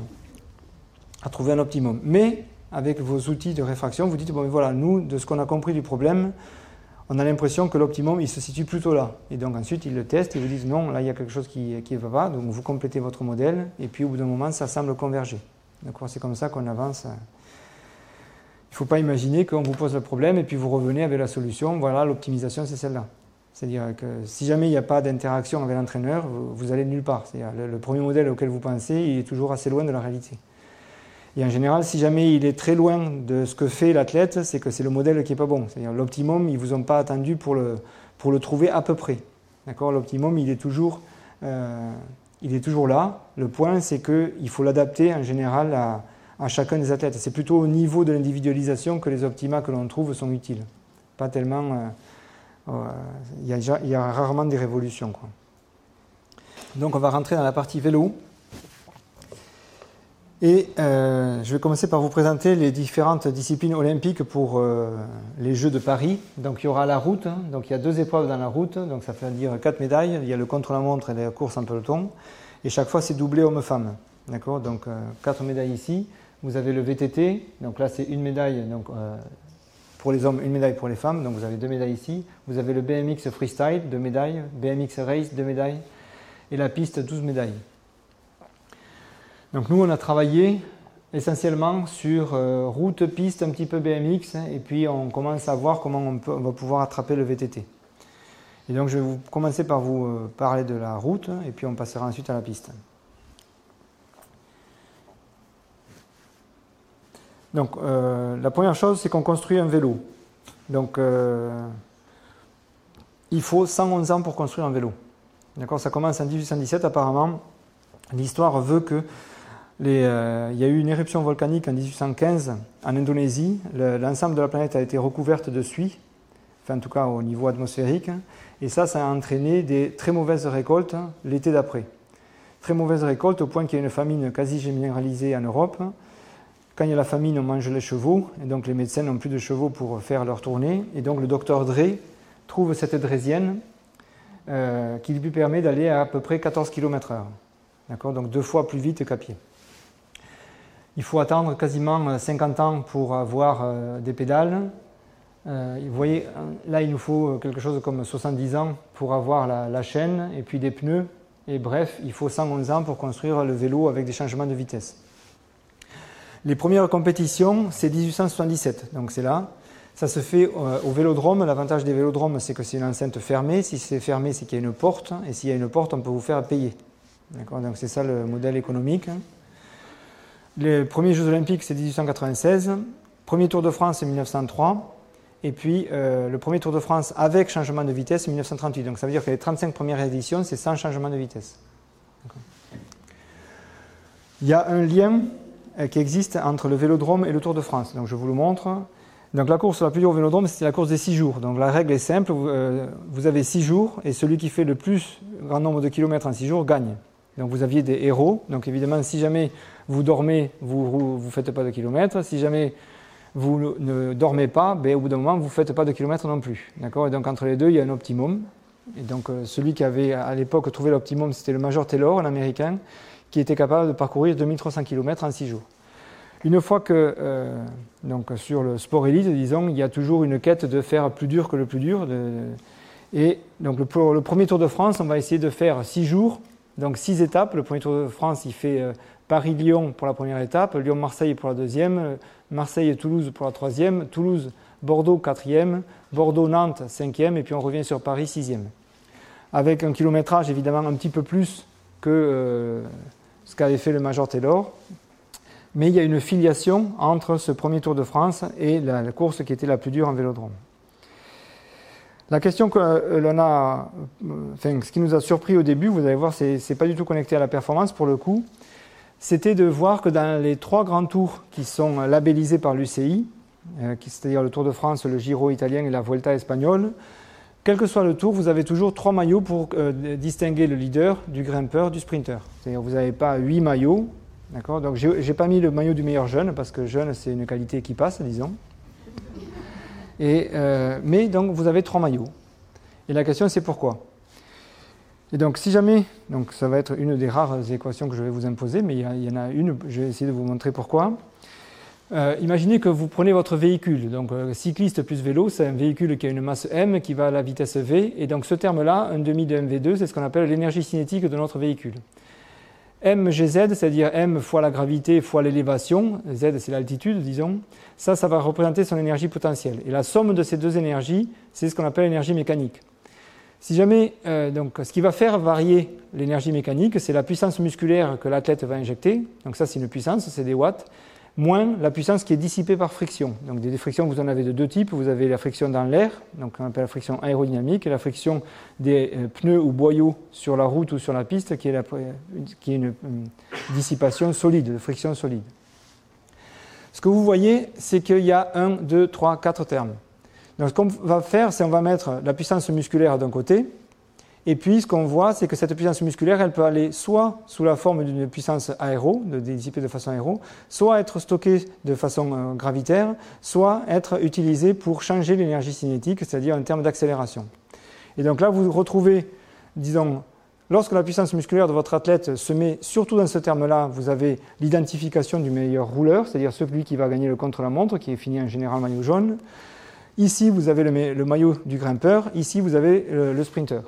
à trouver un optimum Mais avec vos outils de réfraction, vous dites, bon, voilà, nous, de ce qu'on a compris du problème, on a l'impression que l'optimum, il se situe plutôt là. Et donc ensuite, ils le testent et vous disent, non, là, il y a quelque chose qui ne va pas. Donc vous complétez votre modèle et puis au bout d'un moment, ça semble converger. D'accord C'est comme ça qu'on avance. Il ne faut pas imaginer qu'on vous pose le problème et puis vous revenez avec la solution. Voilà, l'optimisation, c'est celle-là. C'est-à-dire que si jamais il n'y a pas d'interaction avec l'entraîneur, vous, allez nulle part. C'est-à-dire le, le premier modèle auquel vous pensez, il est toujours assez loin de la réalité. Et en général, si jamais il est très loin de ce que fait l'athlète, c'est que c'est le modèle qui n'est pas bon. C'est-à-dire l'optimum, ils ne vous ont pas attendu pour le, pour le trouver à peu près. D'accord? L'optimum, il, est toujours, euh, il est toujours là. Le point, c'est qu'il faut l'adapter en général à, à, chacun des athlètes. C'est plutôt au niveau de l'individualisation que les optima que l'on trouve sont utiles. Pas tellement. Euh, euh, il, y a, rarement des révolutions. Donc on va rentrer dans la partie vélo. Et euh, je vais commencer par vous présenter les différentes disciplines olympiques pour euh, les Jeux de Paris. Donc il y aura la route, hein. donc il y a deux épreuves dans la route, donc ça fait dire quatre médailles. Il y a le contre-la-montre et la course en peloton. Et chaque fois c'est doublé homme-femme. D'accord? Donc euh, quatre médailles ici. Vous avez le VTT, donc là c'est une médaille donc, pour les hommes, une médaille pour les femmes, donc vous avez deux médailles ici. Vous avez le BMX Freestyle, deux médailles. BMX Race, deux médailles. Et la piste, 12 médailles. Donc nous, on a travaillé essentiellement sur euh, route, piste, un petit peu BMX, et puis on commence à voir comment on, va pouvoir attraper le VTT. Et donc je vais vous commencer par vous euh, parler de la route, et puis on passera ensuite à la piste. Donc euh, la première chose, c'est qu'on construit un vélo. Donc il faut 111 ans pour construire un vélo. D'accord? Ça commence en 1817 apparemment. L'histoire veut que euh, il y a eu une éruption volcanique en 1815 en Indonésie. L'ensemble de la planète a été recouverte de suie, enfin en tout cas au niveau atmosphérique, et ça, ça a entraîné des très mauvaises récoltes l'été d'après. Très mauvaises récoltes au point qu'il y a une famine quasi généralisée en Europe. Quand il y a la famine, on mange les chevaux, et donc les médecins n'ont plus de chevaux pour faire leur tournée. Et donc le docteur Dre trouve cette draisienne euh, qui lui permet d'aller à à peu près 14 km/h. Donc deux fois plus vite qu'à pied. Il faut attendre quasiment 50 euh, ans pour avoir euh, des pédales. Euh, vous voyez, là, il nous faut quelque chose comme 70 ans pour avoir la, chaîne et puis des pneus. Et bref, il faut 111 ans pour construire le vélo avec des changements de vitesse. Les premières compétitions, c'est 1877, donc c'est là. Ça se fait au vélodrome. L'avantage des vélodromes, c'est que c'est une enceinte fermée. Si c'est fermé, c'est qu'il y a une porte. Et s'il y a une porte, on peut vous faire payer. Donc c'est ça le modèle économique. Les premiers Jeux Olympiques, c'est 1896. Premier Tour de France, c'est 1903. Et puis, euh, le premier Tour de France avec changement de vitesse, c'est 1938. Donc, ça veut dire que les 35 premières éditions, c'est sans changement de vitesse. Il y a un lien euh, qui existe entre le vélodrome et le Tour de France. Donc, je vous le montre. Donc, la course la plus dure au vélodrome, c'est la course des 6 jours. Donc, la règle est simple. Vous, euh, vous avez 6 jours et celui qui fait le plus grand nombre de kilomètres en 6 jours gagne. Donc, vous aviez des héros. Donc, évidemment, si jamais vous dormez, vous ne faites pas de kilomètres. Si jamais vous ne dormez pas, ben, au bout d'un moment, vous ne faites pas de kilomètres non plus. D'accord? Et donc, entre les deux, il y a un optimum. Et donc, euh, celui qui avait à l'époque trouvé l'optimum, c'était le Major Taylor, un Américain, qui était capable de parcourir 2300 km en 6 jours. Une fois que, euh, donc sur le sport élite, disons, il y a toujours une quête de faire plus dur que le plus dur. Et donc le, le, premier Tour de France, on va essayer de faire six jours, donc six étapes. Le premier Tour de France, il fait euh, Paris-Lyon pour la première étape, Lyon-Marseille pour la deuxième, Marseille-Toulouse pour la troisième, Toulouse-Bordeaux quatrième, Bordeaux-Nantes cinquième, et puis on revient sur Paris sixième. Avec un kilométrage évidemment un petit peu plus que euh, ce qu'avait fait le Major Taylor. Mais il y a une filiation entre ce premier Tour de France et la, course qui était la plus dure en vélodrome. La question que euh, l'on a, euh, enfin, ce qui nous a surpris au début, vous allez voir, c'est, pas du tout connecté à la performance pour le coup, c'était de voir que dans les trois grands tours qui sont labellisés par l'UCI, c'est-à-dire le Tour de France, le Giro italien et la Vuelta espagnole, quel que soit le tour, vous avez toujours trois maillots pour euh, distinguer le leader du grimpeur du sprinter. C'est-à-dire vous n'avez pas huit maillots. D'accord? Donc je n'ai pas mis le maillot du meilleur jeune parce que jeune c'est une qualité qui passe, disons. Et, euh, mais donc vous avez trois maillots. Et la question c'est pourquoi? Et donc si jamais, donc ça va être une des rares équations que je vais vous imposer, mais il y, en a une, je vais essayer de vous montrer pourquoi. Euh, imaginez que vous prenez votre véhicule, donc euh, cycliste plus vélo, c'est un véhicule qui a une masse m qui va à la vitesse v, et donc ce terme-là, un demi de mv2, c'est ce qu'on appelle l'énergie cinétique de notre véhicule. Mgz, c'est-à-dire m fois la gravité fois l'élévation, z c'est l'altitude, disons, ça, ça va représenter son énergie potentielle. Et la somme de ces deux énergies, c'est ce qu'on appelle l'énergie mécanique. Si jamais, euh, donc, ce qui va faire varier l'énergie mécanique, c'est la puissance musculaire que l'athlète va injecter. Donc ça, c'est une puissance, c'est des watts moins la puissance qui est dissipée par friction. Donc des frictions, vous en avez de deux types. Vous avez la friction dans l'air, donc on appelle la friction aérodynamique, et la friction des euh, pneus ou boyaux sur la route ou sur la piste, qui est, qui est une, dissipation solide, de friction solide. Ce que vous voyez, c'est qu'il y a un, deux, trois, quatre termes. Donc ce qu'on va faire, c'est on va mettre la puissance musculaire d'un côté, et puis, ce qu'on voit, c'est que cette puissance musculaire, elle peut aller soit sous la forme d'une puissance aéro, de dissiper de façon aéro, soit être stockée de façon euh, gravitaire, soit être utilisée pour changer l'énergie cinétique, c'est-à-dire en termes d'accélération. Et donc là, vous retrouvez, disons, lorsque la puissance musculaire de votre athlète se met surtout dans ce terme-là, vous avez l'identification du meilleur rouleur, c'est-à-dire celui qui va gagner le contre-la-montre, qui est fini en général maillot jaune. Ici, vous avez le, maillot du grimpeur, ici, vous avez le sprinter.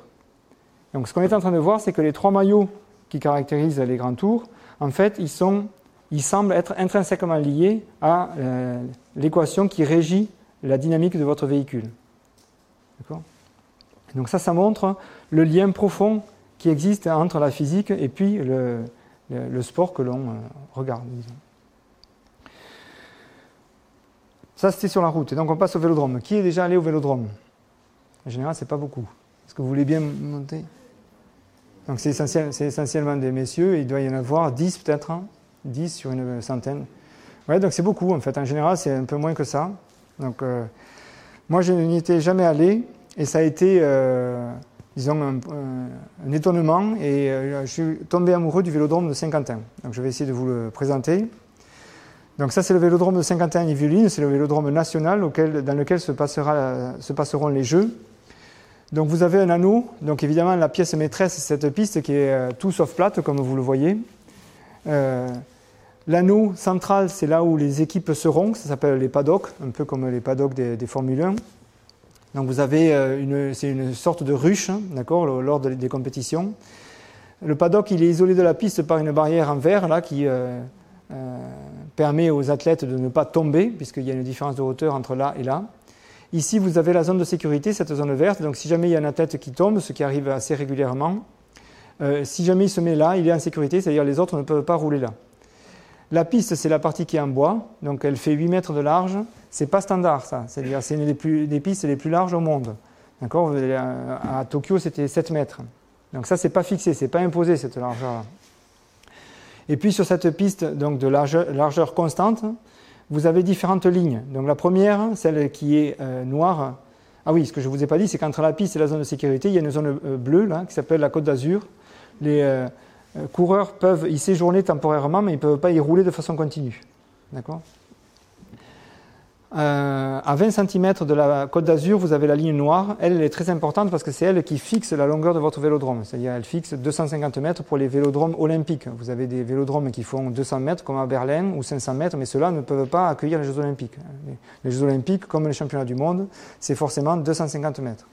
Donc ce qu'on est en train de voir, c'est que les trois maillots qui caractérisent les grands tours, en fait, ils, semblent être intrinsèquement liés à euh, l'équation qui régit la dynamique de votre véhicule. Donc ça, ça montre le lien profond qui existe entre la physique et puis le, sport que l'on euh, regarde. Ça, c'était sur la route. Et donc, on passe au vélodrome. Qui est déjà allé au vélodrome? En général, c'est pas beaucoup. Est-ce que vous voulez bien monter? Donc c'est essentiellement des messieurs, il doit y en avoir 10 peut-être, 10 hein, sur une centaine. Ouais, donc c'est beaucoup en fait, en général c'est un peu moins que ça. Donc euh, moi je n'y étais jamais allé et ça a été, euh, disons, un, étonnement et euh, je suis tombé amoureux du vélodrome de Saint-Quentin. Donc je vais essayer de vous le présenter. Donc ça c'est le vélodrome de Saint-Quentin-Yvelines, c'est le vélodrome national dans lequel se passeront les Jeux. Donc vous avez un anneau, donc évidemment la pièce maîtresse cette piste qui est euh, tout sauf plate comme vous le voyez. Euh, l'anneau central c'est là où les équipes seront, ça s'appelle les paddocks, un peu comme les paddocks des, des Formule 1. Donc vous avez euh, une, c'est une sorte de ruche, hein, d'accord, lors des compétitions. Le paddock il est isolé de la piste par une barrière en verre là qui permet aux athlètes de ne pas tomber puisqu'il y a une différence de hauteur entre là et là. Ici, vous avez la zone de sécurité, cette zone verte. Donc, si jamais il y a un athlète qui tombe, ce qui arrive assez régulièrement, euh, si jamais il se met là, il est en sécurité, c'est-à-dire les autres ne peuvent pas rouler là. La piste, c'est la partie qui est en bois, donc elle fait 8 mètres de large. C'est pas standard, ça. C'est-à-dire, c'est une des, pistes les plus larges au monde. D'accord? À Tokyo, c'était 7 mètres. Donc ça, c'est pas fixé, c'est pas imposé cette largeur. Et puis sur cette piste donc de largeur constante, vous avez différentes lignes. Donc la première, celle qui est euh, noire, ah oui, ce que je ne vous ai pas dit, c'est qu'entre la piste et la zone de sécurité, il y a une zone euh, bleue là, qui s'appelle la Côte d'Azur. Les euh, coureurs peuvent y séjourner temporairement, mais ils ne peuvent pas y rouler de façon continue. D'accord? Euh, à 20 cm de la Côte d'Azur, vous avez la ligne noire. Elle, est très importante parce que c'est elle qui fixe la longueur de votre vélodrome. C'est-à-dire, elle fixe 250 mètres pour les vélodromes olympiques. Vous avez des vélodromes qui font 200 mètres, comme à Berlin, ou 500 mètres, mais ceux-là ne peuvent pas accueillir les Jeux olympiques. Les Jeux olympiques, comme les championnats du monde, c'est forcément 250 mètres.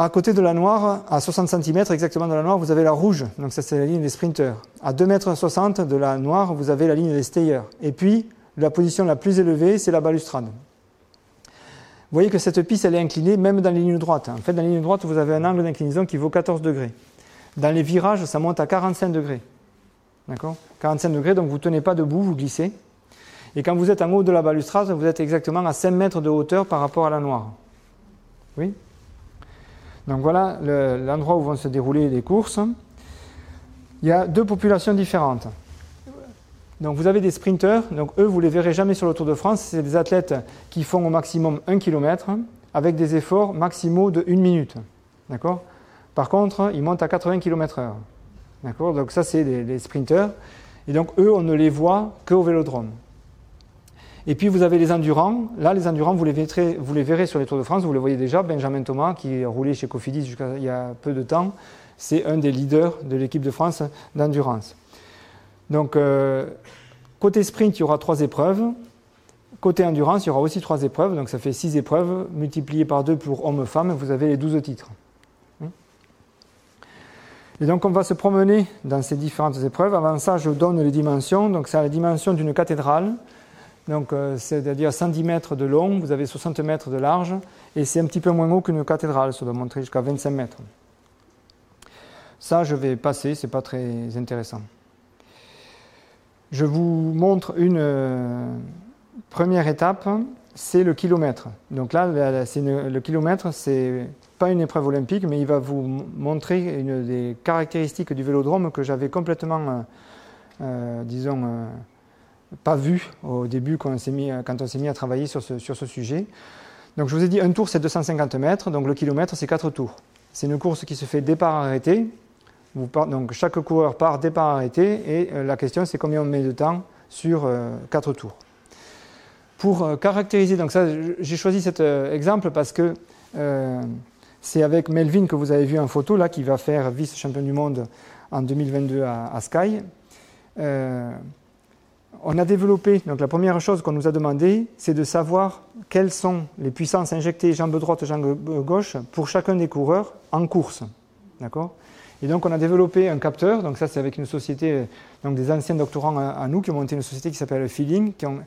À côté de la noire, à 60 cm exactement de la noire, vous avez la rouge, donc ça c'est la ligne des sprinters. À 2,60 m de la noire, vous avez la ligne des stayers. Et puis, la position la plus élevée, c'est la balustrade. Vous voyez que cette piste, elle est inclinée même dans les lignes droites. En fait, dans les lignes droites, vous avez un angle d'inclinaison qui vaut 14 degrés. Dans les virages, ça monte à 45 degrés. D'accord? 45 degrés, donc vous ne tenez pas debout, vous glissez. Et quand vous êtes en haut de la balustrade, vous êtes exactement à 5 mètres de hauteur par rapport à la noire. Oui? Donc voilà l'endroit où vont se dérouler les courses. Il y a deux populations différentes. Donc vous avez des sprinteurs, donc eux vous les verrez jamais sur le Tour de France, c'est des athlètes qui font au maximum 1 km avec des efforts maximaux de 1 minute. D'accord? Par contre, ils montent à 80 km/h. D'accord? Donc ça c'est les sprinteurs. Et donc eux on ne les voit qu'au vélodrome. Et puis vous avez les endurants. Là, les endurants, vous les, verrez, vous les verrez sur les Tours de France, vous les voyez déjà. Benjamin Thomas, qui roulé chez Cofidis jusqu'à il y a peu de temps, c'est un des leaders de l'équipe de France d'endurance. Donc, euh, côté sprint, il y aura trois épreuves. Côté endurance, il y aura aussi trois épreuves. Donc, ça fait six épreuves multipliées par deux pour hommes-femmes. Vous avez les douze titres. Et donc, on va se promener dans ces différentes épreuves. Avant ça, je vous donne les dimensions. Donc, c'est la dimension d'une cathédrale. Donc, euh, c'est-à-dire 110 mètres de long, vous avez 60 mètres de large, et c'est un petit peu moins haut qu'une cathédrale, ça doit montrer jusqu'à 25 mètres. Ça, je vais passer, c'est pas très intéressant. Je vous montre une euh, première étape, c'est le kilomètre. Donc là, le kilomètre, c'est pas une épreuve olympique, mais il va vous montrer une des caractéristiques du vélodrome que j'avais complètement, euh, disons, pas vu au début quand on s'est mis, mis, à travailler sur ce, sur ce, sujet. Donc je vous ai dit, un tour c'est 250 mètres, donc le kilomètre c'est 4 tours. C'est une course qui se fait départ-arrêté. Donc chaque coureur part départ-arrêté et euh, la question c'est combien on met de temps sur 4 euh, tours. Pour euh, caractériser, donc ça j'ai choisi cet exemple parce que c'est avec Melvin que vous avez vu en photo là qui va faire vice-champion du monde en 2022 à, à Sky on a développé, donc la première chose qu'on nous a demandé, c'est de savoir quelles sont les puissances injectées jambe droite, jambe gauche pour chacun des coureurs en course. D'accord? Et donc on a développé un capteur, donc ça c'est avec une société, donc des anciens doctorants à, nous qui ont monté une société qui s'appelle Feeling, qui ont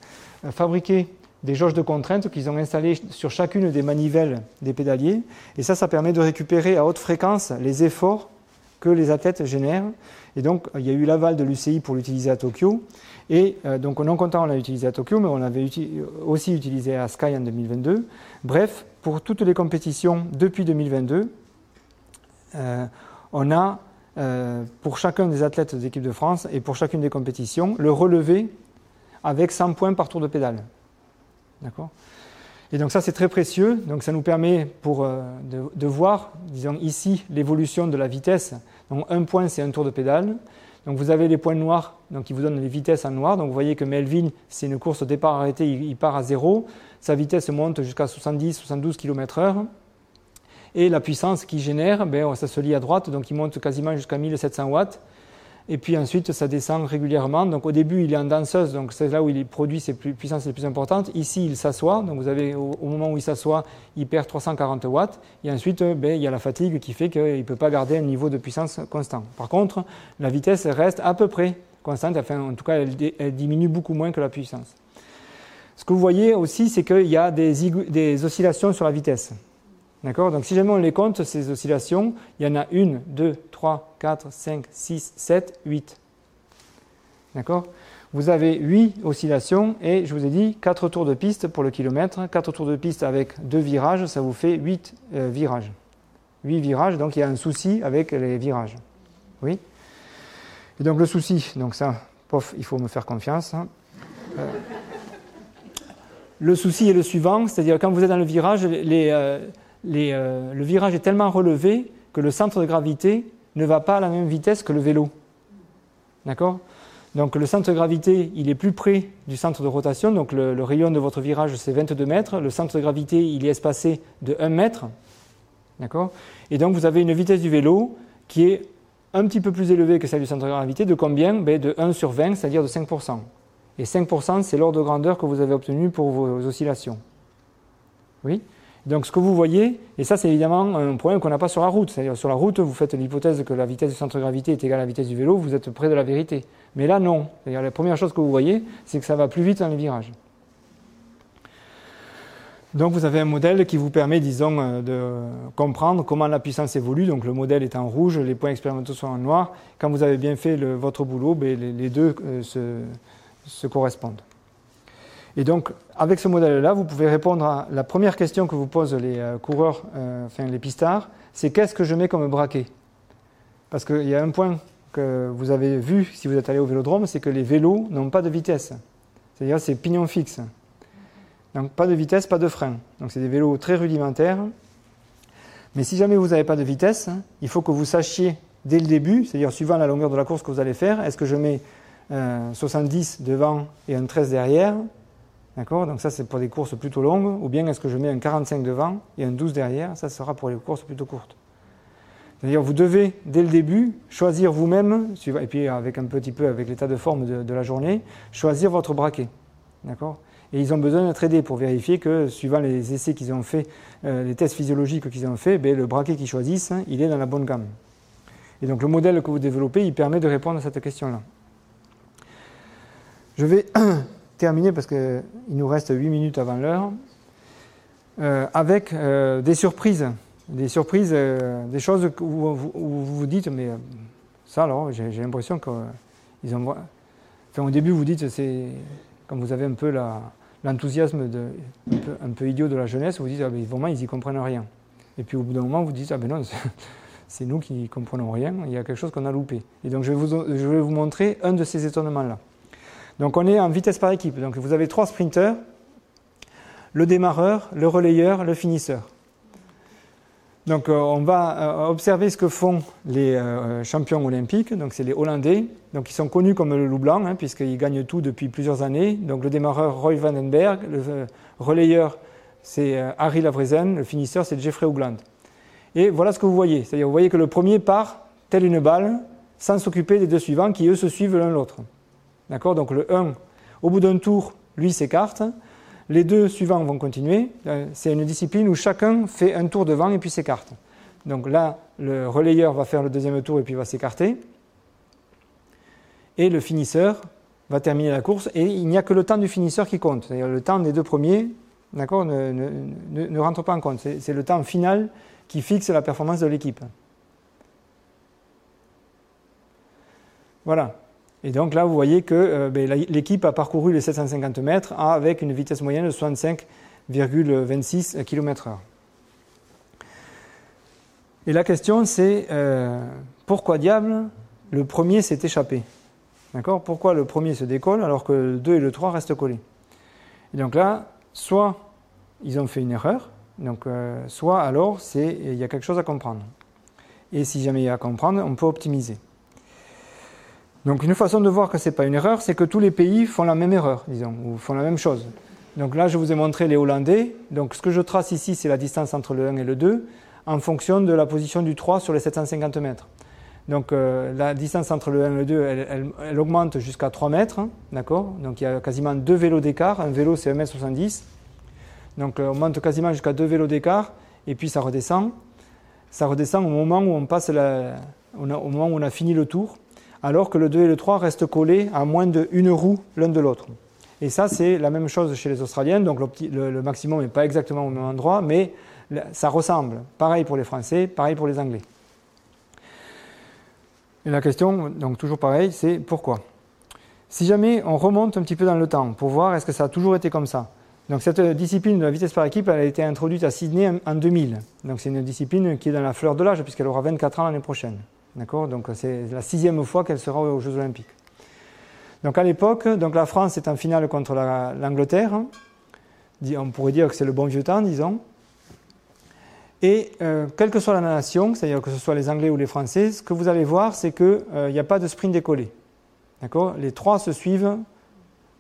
euh, fabriqué des jauges de contraintes qu'ils ont installées sur chacune des manivelles des pédaliers. Et ça, ça permet de récupérer à haute fréquence les efforts que les athlètes génèrent. Et donc, il y a eu l'aval de l'UCI pour l'utiliser à Tokyo. Et euh, donc, non content, on l'a utilisé à Tokyo, mais on l'avait aussi utilisé à Sky en 2022. Bref, pour toutes les compétitions depuis 2022, euh, on a, euh, pour chacun des athlètes de l'équipe de France et pour chacune des compétitions, le relevé avec 100 points par tour de pédale. D'accord? Et donc ça c'est très précieux, donc ça nous permet pour, de, de, voir, disons ici, l'évolution de la vitesse. Donc un point c'est un tour de pédale, donc vous avez les points noirs donc qui vous donnent les vitesses en noir. Donc vous voyez que Melvin, c'est une course au départ arrêté, il, part à zéro. Sa vitesse monte jusqu'à 70-72 km/h. Et la puissance qu'il génère, ben, ça se lit à droite, donc il monte quasiment jusqu'à 1700 watts. Et puis ensuite, ça descend régulièrement. Donc au début, il est en danseuse, donc c'est là où il produit ses puissances les plus importantes. Ici, il s'assoit. Donc vous avez, au, moment où il s'assoit, il perd 340 watts. Et ensuite, ben, il y a la fatigue qui fait qu'il ne peut pas garder un niveau de puissance constant. Par contre, la vitesse reste à peu près constante. Enfin, en tout cas, elle, diminue beaucoup moins que la puissance. Ce que vous voyez aussi, c'est qu'il y a des oscillations sur la vitesse. D'accord? Donc si jamais on les compte, ces oscillations, il y en a 1, 2, 3, 4, 5, 6, 7, 8. D'accord? Vous avez 8 oscillations et je vous ai dit 4 tours de piste pour le kilomètre. 4 tours de piste avec 2 virages, ça vous fait 8 euh, virages. 8 virages, donc il y a un souci avec les virages. Oui? Et donc le souci, donc ça, pof, il faut me faire confiance. Hein. Euh, le souci est le suivant, c'est-à-dire quand vous êtes dans le virage, les, euh, euh, le virage est tellement relevé que le centre de gravité ne va pas à la même vitesse que le vélo. D'accord? Donc le centre de gravité, il est plus près du centre de rotation, donc le, rayon de votre virage c'est 22 mètres, le centre de gravité il est espacé de 1 mètre. D'accord? Et donc vous avez une vitesse du vélo qui est un petit peu plus élevée que celle du centre de gravité, de combien? Ben, De 1 sur 20, c'est-à-dire de 5%. Et 5%, c'est l'ordre de grandeur que vous avez obtenu pour vos oscillations. Oui? Donc ce que vous voyez, et ça c'est évidemment un problème qu'on n'a pas sur la route, c'est-à-dire sur la route vous faites l'hypothèse que la vitesse du centre de gravité est égale à la vitesse du vélo, vous êtes près de la vérité. Mais là non, la première chose que vous voyez, c'est que ça va plus vite dans les virages. Donc vous avez un modèle qui vous permet, disons, euh, de comprendre comment la puissance évolue. Donc le modèle est en rouge, les points expérimentaux sont en noir. Quand vous avez bien fait votre boulot, ben, les, deux euh, se, correspondent. Et donc avec ce modèle-là, vous pouvez répondre à la première question que vous posent les euh, coureurs, enfin les pistards, c'est qu'est-ce que je mets comme braquet? Parce qu'il y a un point que vous avez vu si vous êtes allé au vélodrome, c'est que les vélos n'ont pas de vitesse. C'est-à-dire c'est pignon fixe. Donc pas de vitesse, pas de frein. Donc c'est des vélos très rudimentaires. Mais si jamais vous n'avez pas de vitesse, il faut que vous sachiez dès le début, c'est-à-dire suivant la longueur de la course que vous allez faire, est-ce que je mets 70 euh, devant et un 13 derrière? D'accord? Donc ça c'est pour des courses plutôt longues, ou bien est-ce que je mets un 45 devant et un 12 derrière? Ça sera pour les courses plutôt courtes. C'est-à-dire vous devez dès le début choisir vous-même, et puis avec un petit peu avec l'état de forme de, la journée, choisir votre braquet. D'accord? Et ils ont besoin d'être aidés pour vérifier que, suivant les essais qu'ils ont fait, euh, les tests physiologiques qu'ils ont fait, ben, le braquet qu'ils choisissent, hein, il est dans la bonne gamme. Et donc le modèle que vous développez, il permet de répondre à cette question-là. Je vais terminer parce qu'il nous reste 8 minutes avant l'heure, euh, avec euh, des surprises. Des surprises, des choses où, vous vous dites, mais ça alors, j'ai l'impression qu'ils ont. Enfin, au début, vous dites, c'est comme vous avez un peu l'enthousiasme un, peu, idiot de la jeunesse, vous dites, ah vraiment, ils n'y comprennent rien. Et puis au bout d'un moment, vous dites, ah ben non, c'est nous qui comprenons rien, il y a quelque chose qu'on a loupé. Et donc je vais, vous, je vais vous montrer un de ces étonnements-là. Donc on est en vitesse par équipe. Donc vous avez trois sprinteurs, le démarreur, le relayeur, le finisseur. Donc euh, on va euh, observer ce que font les euh, champions olympiques, donc c'est les Hollandais, donc ils sont connus comme le loup blanc, hein, puisqu'ils gagnent tout depuis plusieurs années. Donc le démarreur Roy Vandenberg, le relayeur c'est Harry Lavrezen, le finisseur c'est Jeffrey Hoogland. Et voilà ce que vous voyez, c'est-à-dire vous voyez que le premier part tel une balle, sans s'occuper des deux suivants qui eux se suivent l'un l'autre. D'accord Donc le 1, au bout d'un tour, lui s'écarte, les deux suivants vont continuer. Euh, c'est une discipline où chacun fait un tour devant et puis s'écarte. Donc là, le relayeur va faire le deuxième tour et puis va s'écarter. Et le finisseur va terminer la course. Et il n'y a que le temps du finisseur qui compte. C'est-à-dire le temps des deux premiers ne, ne, rentre pas en compte. C'est le temps final qui fixe la performance de l'équipe. Voilà. Et donc là, vous voyez que euh, ben, l'équipe a parcouru les 750 mètres avec une vitesse moyenne de 65,26 km/h. Et la question, c'est euh, pourquoi diable le premier s'est échappé? D'accord? Pourquoi le premier se décolle alors que le 2 et le 3 restent collés? Et donc là, soit ils ont fait une erreur, donc, euh, soit alors il y a quelque chose à comprendre. Et si jamais il y a à comprendre, on peut optimiser. Donc une façon de voir que ce n'est pas une erreur, c'est que tous les pays font la même erreur, disons, ou font la même chose. Donc là, je vous ai montré les Hollandais. Donc ce que je trace ici, c'est la distance entre le 1 et le 2, en fonction de la position du 3 sur les 750 mètres. Donc euh, la distance entre le 1 et le 2, elle, augmente jusqu'à 3 mètres, hein, d'accord? Donc il y a quasiment deux vélos d'écart. Un vélo, c'est 1m70. Donc euh, on monte quasiment jusqu'à deux vélos d'écart, et puis ça redescend. Ça redescend au moment où on passe la, au moment où on a fini le tour alors que le 2 et le 3 restent collés à moins d'une roue l'un de l'autre. Et ça, c'est la même chose chez les Australiens, donc le, maximum n'est pas exactement au même endroit, mais ça ressemble. Pareil pour les Français, pareil pour les Anglais. Et la question, donc toujours pareil, c'est pourquoi? Si jamais on remonte un petit peu dans le temps pour voir est-ce que ça a toujours été comme ça. Donc cette discipline de la vitesse par équipe, elle a été introduite à Sydney en 2000. Donc c'est une discipline qui est dans la fleur de l'âge puisqu'elle aura 24 ans l'année prochaine. D'accord Donc c'est la sixième fois qu'elle sera aux Jeux Olympiques. Donc à l'époque, donc la France est en finale contre l'Angleterre. On pourrait dire que c'est le bon vieux temps, disons. Et euh, quelle que soit la nation, c'est-à-dire que ce soit les Anglais ou les Français, ce que vous allez voir, c'est qu'il n'y a pas de sprint décollé. D'accord? Les trois se suivent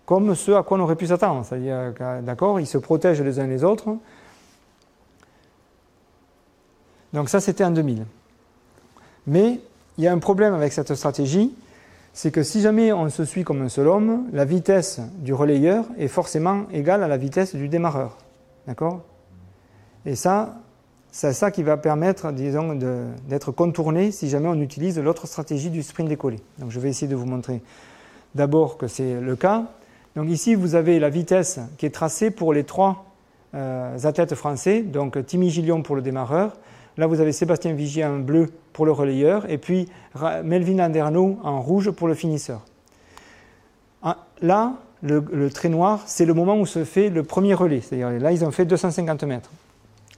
comme ceux à quoi on aurait pu s'attendre. C'est-à-dire, d'accord, ils se protègent les uns les autres. Donc ça, c'était en 2000. Mais il y a un problème avec cette stratégie, c'est que si jamais on se suit comme un seul homme, la vitesse du relayeur est forcément égale à la vitesse du démarreur. D'accord? Et ça, c'est ça qui va permettre, disons, d'être contourné si jamais on utilise l'autre stratégie du sprint décollé. Donc je vais essayer de vous montrer d'abord que c'est le cas. Donc ici, vous avez la vitesse qui est tracée pour les trois euh, athlètes français, donc Timmy Gillion pour le démarreur. Là, vous avez Sébastien Vigier en bleu pour le relayeur, et puis Melvin Anderno en rouge pour le finisseur. Ah, là, le, trait noir, c'est le moment où se fait le premier relais. C'est-à-dire là, ils ont fait 250 mètres.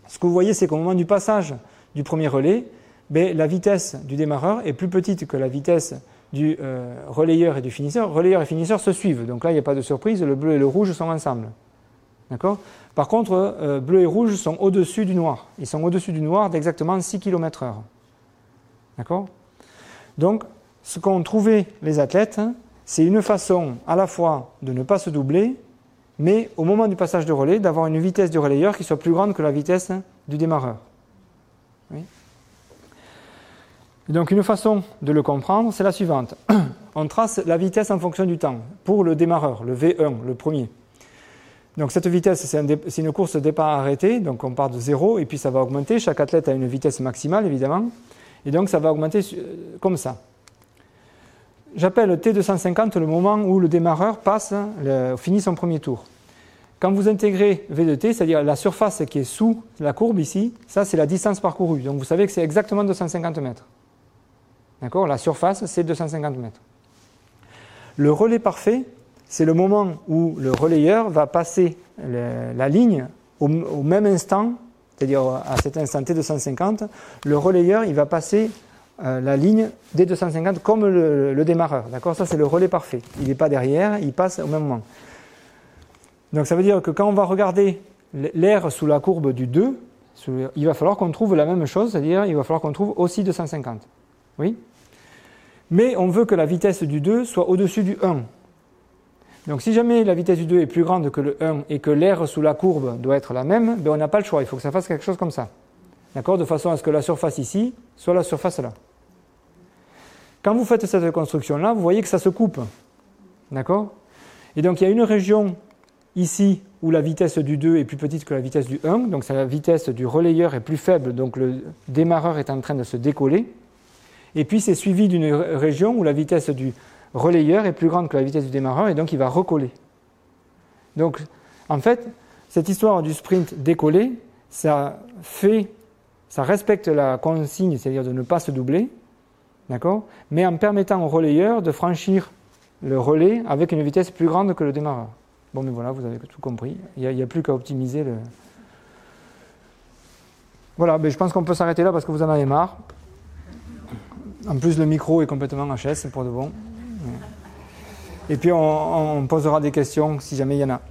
Ce que vous voyez, c'est qu'au moment du passage du premier relais, ben, la vitesse du démarreur est plus petite que la vitesse du euh, relayeur et du finisseur. Relayeur et finisseur se suivent. Donc là, il n'y a pas de surprise, le bleu et le rouge sont ensemble. Par contre, euh, bleu et rouge sont au-dessus du noir. Ils sont au-dessus du noir d'exactement 6 km/h. D'accord? Donc, ce qu'ont trouvé les athlètes, hein, c'est une façon à la fois de ne pas se doubler, mais au moment du passage de relais, d'avoir une vitesse du relayeur qui soit plus grande que la vitesse du démarreur. Donc une façon de le comprendre, c'est la suivante. On trace la vitesse en fonction du temps pour le démarreur, le V1, le premier. Donc cette vitesse, c'est une course départ arrêté, donc on part de zéro et puis ça va augmenter. Chaque athlète a une vitesse maximale évidemment, et donc ça va augmenter euh, comme ça. J'appelle T250 le moment où le démarreur passe, finit son premier tour. Quand vous intégrez V de T, c'est-à-dire la surface qui est sous la courbe ici, ça c'est la distance parcourue. Donc vous savez que c'est exactement 250 mètres. D'accord? La surface, c'est 250 mètres. Le relais parfait, c'est le moment où le relayeur va passer la ligne au, même instant, c'est-à-dire à cet instant T250, le relayeur il va passer euh, la ligne D250 comme le, démarreur. D'accord? Ça, c'est le relais parfait. Il n'est pas derrière, il passe au même moment. Donc ça veut dire que quand on va regarder l'air sous la courbe du 2, il va falloir qu'on trouve la même chose, c'est-à-dire il va falloir qu'on trouve aussi 250. Oui? Mais on veut que la vitesse du 2 soit au-dessus du 1. Donc si jamais la vitesse du 2 est plus grande que le 1 et que l'air sous la courbe doit être la même, ben on n'a pas le choix, il faut que ça fasse quelque chose comme ça. D'accord? De façon à ce que la surface ici soit la surface là. Quand vous faites cette construction-là, vous voyez que ça se coupe. D'accord? Et donc il y a une région ici où la vitesse du 2 est plus petite que la vitesse du 1, donc la vitesse du relayeur est plus faible, donc le démarreur est en train de se décoller. Et puis c'est suivi d'une région où la vitesse du relayeur est plus grande que la vitesse du démarreur et donc il va recoller. Donc en fait, cette histoire du sprint décollé, ça fait, ça respecte la consigne, c'est-à-dire de ne pas se doubler, d'accord, mais en permettant au relayeur de franchir le relais avec une vitesse plus grande que le démarreur. Bon, mais voilà, vous avez tout compris. Il n'y a, plus qu'à optimiser le. Voilà, mais je pense qu'on peut s'arrêter là parce que vous en avez marre. En plus, le micro est complètement HS pour de bon. Et puis, on, posera des questions si jamais il y en a.